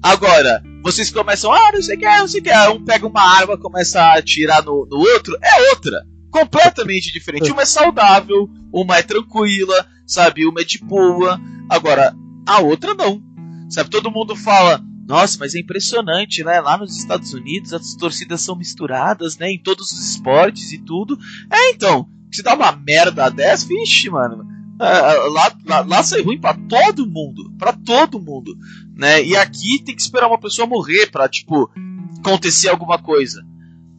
Agora, vocês começam, ah, não sei o que, não sei o que. Um pega uma arma, começa a atirar no, no outro, é outra. Completamente diferente. Uma é saudável, uma é tranquila, sabe? Uma é de boa. Agora, a outra não. Sabe? Todo mundo fala, nossa, mas é impressionante, né? Lá nos Estados Unidos as torcidas são misturadas, né? Em todos os esportes e tudo. É, então, se dá uma merda dessa, vixe, mano. É, lá, lá, lá sai ruim para todo mundo, para todo mundo, né? E aqui tem que esperar uma pessoa morrer para tipo acontecer alguma coisa,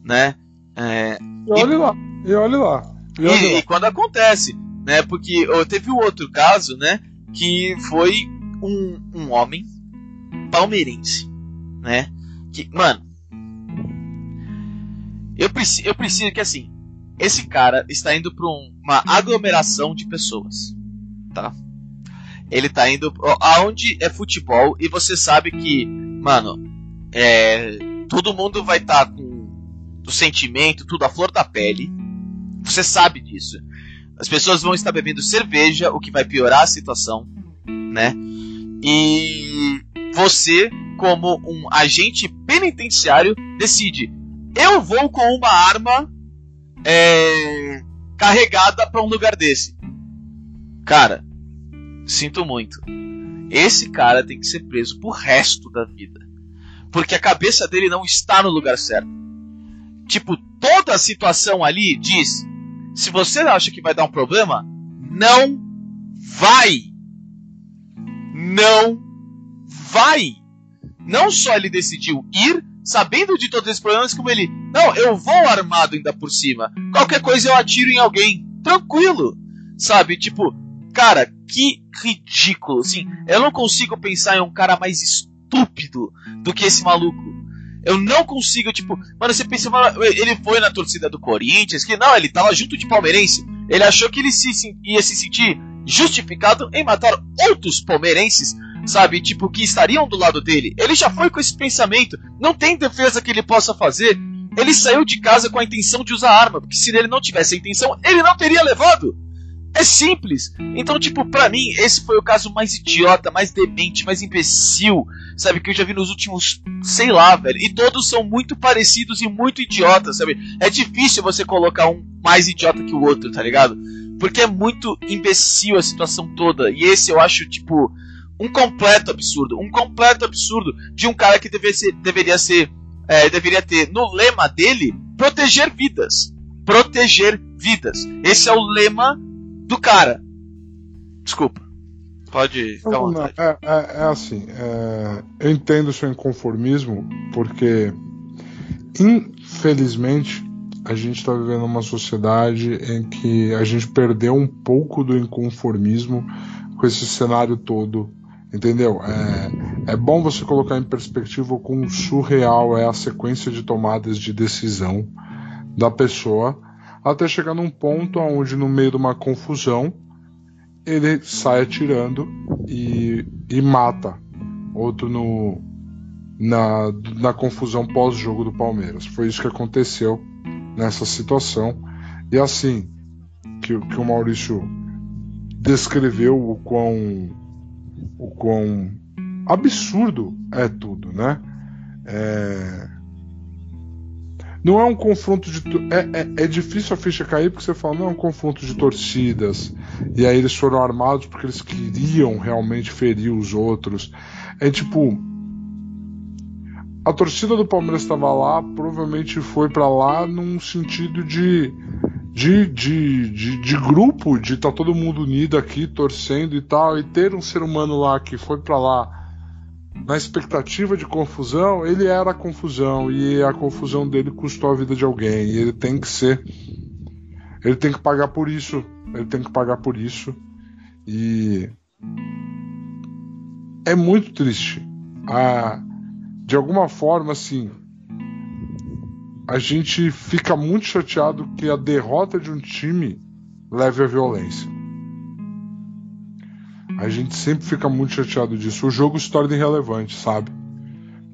né? É, e olhe lá, e olhe lá. E, e, e, quando acontece, né? Porque oh, teve um outro caso, né? Que foi um, um homem palmeirense, né? Que, mano, eu preciso, eu preciso que assim, esse cara está indo para um, uma aglomeração de pessoas, tá? Ele está indo aonde é futebol e você sabe que, mano, é, todo mundo vai estar tá com o sentimento, tudo a flor da pele. Você sabe disso. As pessoas vão estar bebendo cerveja, o que vai piorar a situação, né? E você, como um agente penitenciário, decide: eu vou com uma arma é, carregada para um lugar desse. Cara, sinto muito. Esse cara tem que ser preso pro resto da vida. Porque a cabeça dele não está no lugar certo. Tipo, toda a situação ali diz: se você acha que vai dar um problema, não vai. Não vai. Não só ele decidiu ir, sabendo de todos esses problemas, como ele, não, eu vou armado ainda por cima. Qualquer coisa eu atiro em alguém. Tranquilo. Sabe? Tipo, cara, que ridículo. Assim, eu não consigo pensar em um cara mais estúpido do que esse maluco. Eu não consigo, tipo, mano, você pensa, ele foi na torcida do Corinthians, que não, ele tava junto de palmeirense. Ele achou que ele se, ia se sentir justificado em matar outros palmeirenses sabe? Tipo, que estariam do lado dele. Ele já foi com esse pensamento. Não tem defesa que ele possa fazer. Ele saiu de casa com a intenção de usar arma, porque se ele não tivesse a intenção, ele não teria levado. É simples. Então, tipo, pra mim, esse foi o caso mais idiota, mais demente, mais imbecil, sabe? Que eu já vi nos últimos, sei lá, velho. E todos são muito parecidos e muito idiotas, sabe? É difícil você colocar um mais idiota que o outro, tá ligado? Porque é muito imbecil a situação toda. E esse eu acho, tipo, um completo absurdo. Um completo absurdo de um cara que deveria ser, deveria, ser é, deveria ter no lema dele proteger vidas. Proteger vidas. Esse é o lema do cara. Desculpa. Pode ficar não, não, é, é, é, assim, é, eu entendo o seu inconformismo, porque infelizmente a gente está vivendo uma sociedade em que a gente perdeu um pouco do inconformismo com esse cenário todo Entendeu? É, é bom você colocar em perspectiva o quão surreal é a sequência de tomadas de decisão da pessoa até chegar num ponto onde, no meio de uma confusão, ele sai atirando e, e mata outro no, na, na confusão pós-jogo do Palmeiras. Foi isso que aconteceu nessa situação. E assim que, que o Maurício descreveu o quão o quão absurdo é tudo, né? É... Não é um confronto de. É, é, é, difícil a ficha cair porque você fala, não é um confronto de torcidas. E aí eles foram armados porque eles queriam realmente ferir os outros. É tipo. A torcida do Palmeiras estava lá, provavelmente foi para lá num sentido de de, de, de, de, grupo, de estar tá todo mundo unido aqui, torcendo e tal, e ter um ser humano lá que foi para lá na expectativa de confusão, ele era a confusão e a confusão dele custou a vida de alguém e ele tem que ser ele tem que pagar por isso, ele tem que pagar por isso e é muito triste. Ah, de alguma forma assim, a gente fica muito chateado que a derrota de um time leve à violência. A gente sempre fica muito chateado disso. O jogo se torna irrelevante, sabe?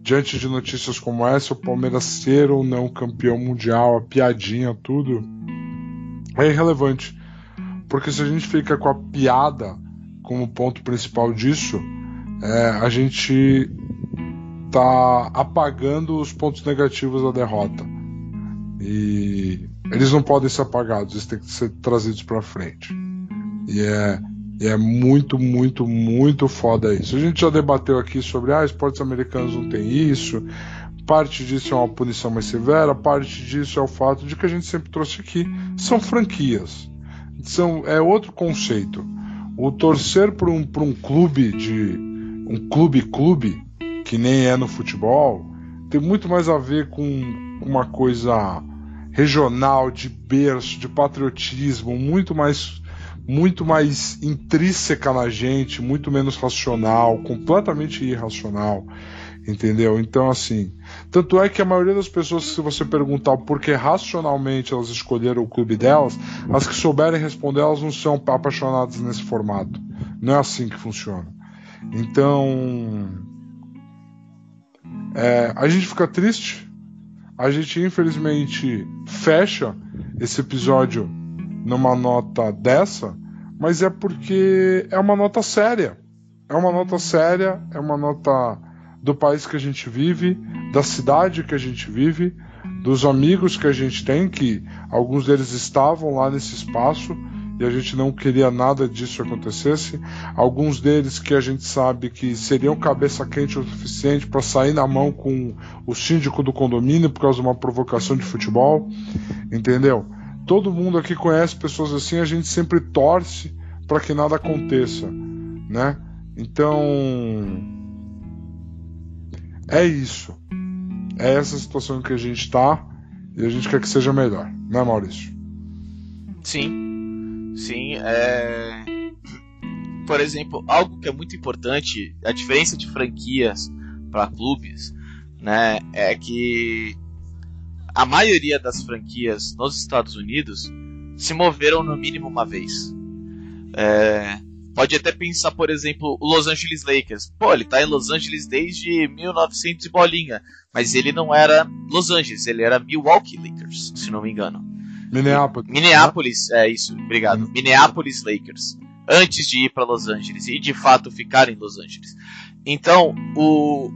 Diante de notícias como essa, o Palmeiras ser ou não campeão mundial, a piadinha, tudo, é irrelevante. Porque se a gente fica com a piada como ponto principal disso, é, a gente tá apagando os pontos negativos da derrota. E eles não podem ser apagados, eles têm que ser trazidos para frente. E é, e é muito, muito, muito foda isso. A gente já debateu aqui sobre ah, esportes americanos não tem isso. Parte disso é uma punição mais severa, parte disso é o fato de que a gente sempre trouxe aqui são franquias. São, é outro conceito. o torcer por um, por um clube de um clube clube que nem é no futebol tem muito mais a ver com uma coisa regional de berço de patriotismo muito mais muito mais intrínseca na gente muito menos racional completamente irracional entendeu então assim tanto é que a maioria das pessoas, se você perguntar por que racionalmente elas escolheram o clube delas, as que souberem responder, elas não são apaixonadas nesse formato. Não é assim que funciona. Então. É, a gente fica triste. A gente, infelizmente, fecha esse episódio numa nota dessa, mas é porque é uma nota séria. É uma nota séria, é uma nota do país que a gente vive, da cidade que a gente vive, dos amigos que a gente tem, que alguns deles estavam lá nesse espaço e a gente não queria nada disso acontecesse. Alguns deles que a gente sabe que seriam cabeça quente o suficiente para sair na mão com o síndico do condomínio por causa de uma provocação de futebol, entendeu? Todo mundo aqui conhece pessoas assim, a gente sempre torce para que nada aconteça, né? Então, é isso. É essa situação que a gente está e a gente quer que seja melhor, né, Maurício? Sim, sim. É... Por exemplo, algo que é muito importante, a diferença de franquias para clubes, né, é que a maioria das franquias nos Estados Unidos se moveram no mínimo uma vez. É, pode até pensar, por exemplo, o Los Angeles Lakers. Pô, ele tá em Los Angeles desde 1900 e bolinha, mas ele não era Los Angeles, ele era Milwaukee Lakers, se não me engano. Minneapolis. Minneapolis, é isso, obrigado. Minneapolis Lakers. Antes de ir para Los Angeles e de fato ficar em Los Angeles. Então, o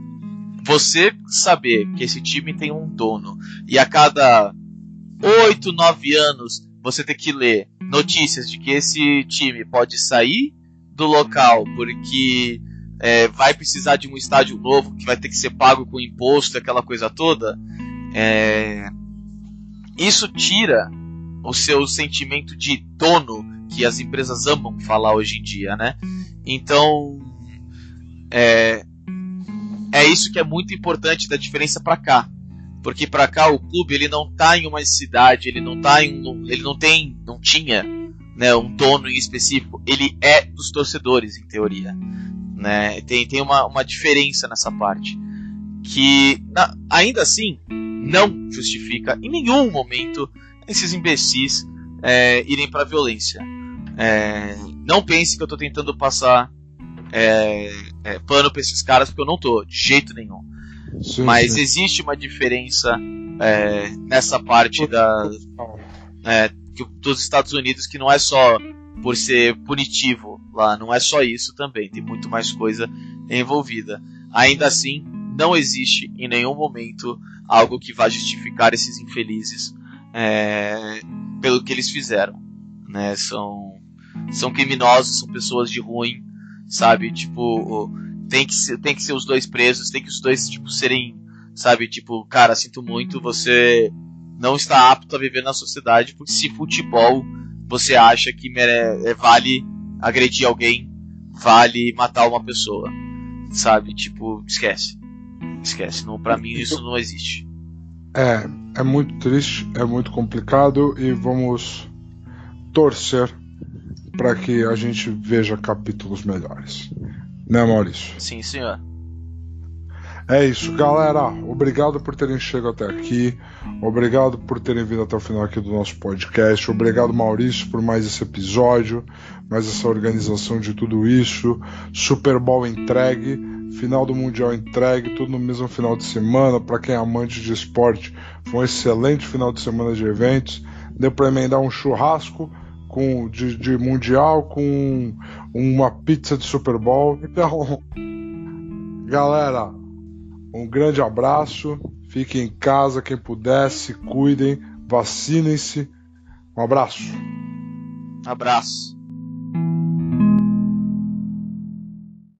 você saber que esse time tem um dono e a cada 8, 9 anos você ter que ler notícias de que esse time pode sair do local, porque é, vai precisar de um estádio novo que vai ter que ser pago com imposto, aquela coisa toda, é, isso tira o seu sentimento de dono que as empresas amam falar hoje em dia, né? Então é, é isso que é muito importante da diferença para cá, porque para cá o clube ele não tá em uma cidade, ele não tá em um, ele não tem, não tinha né, um dono em específico, ele é dos torcedores, em teoria. Né? Tem, tem uma, uma diferença nessa parte. Que, na, ainda assim, não justifica em nenhum momento esses imbecis é, irem para violência. É, não pense que eu estou tentando passar é, é, pano para esses caras, porque eu não tô, de jeito nenhum. Sim, Mas sim. existe uma diferença é, nessa parte da. É, dos Estados Unidos que não é só por ser punitivo lá, não é só isso também, tem muito mais coisa envolvida. Ainda assim, não existe em nenhum momento algo que vá justificar esses infelizes é, pelo que eles fizeram. Né? São, são criminosos, são pessoas de ruim, sabe? Tipo, tem que, ser, tem que ser os dois presos, tem que os dois tipo, serem, sabe? Tipo, cara, sinto muito, você não está apto a viver na sociedade, porque se futebol você acha que mere... É, vale agredir alguém, vale matar uma pessoa, sabe? Tipo, esquece. Esquece. Não, pra mim isso não existe. É, é muito triste, é muito complicado e vamos torcer para que a gente veja capítulos melhores. Né, Maurício? Sim, senhor. É isso, galera. Obrigado por terem chegado até aqui. Obrigado por terem vindo até o final aqui do nosso podcast. Obrigado, Maurício, por mais esse episódio, mais essa organização de tudo isso. Super Bowl entregue, final do Mundial entregue, tudo no mesmo final de semana. Para quem é amante de esporte, foi um excelente final de semana de eventos. Deu para emendar um churrasco com, de, de Mundial com uma pizza de Super Bowl. Então, galera um grande abraço, fiquem em casa, quem puder, se cuidem, vacinem-se. Um abraço. Abraço.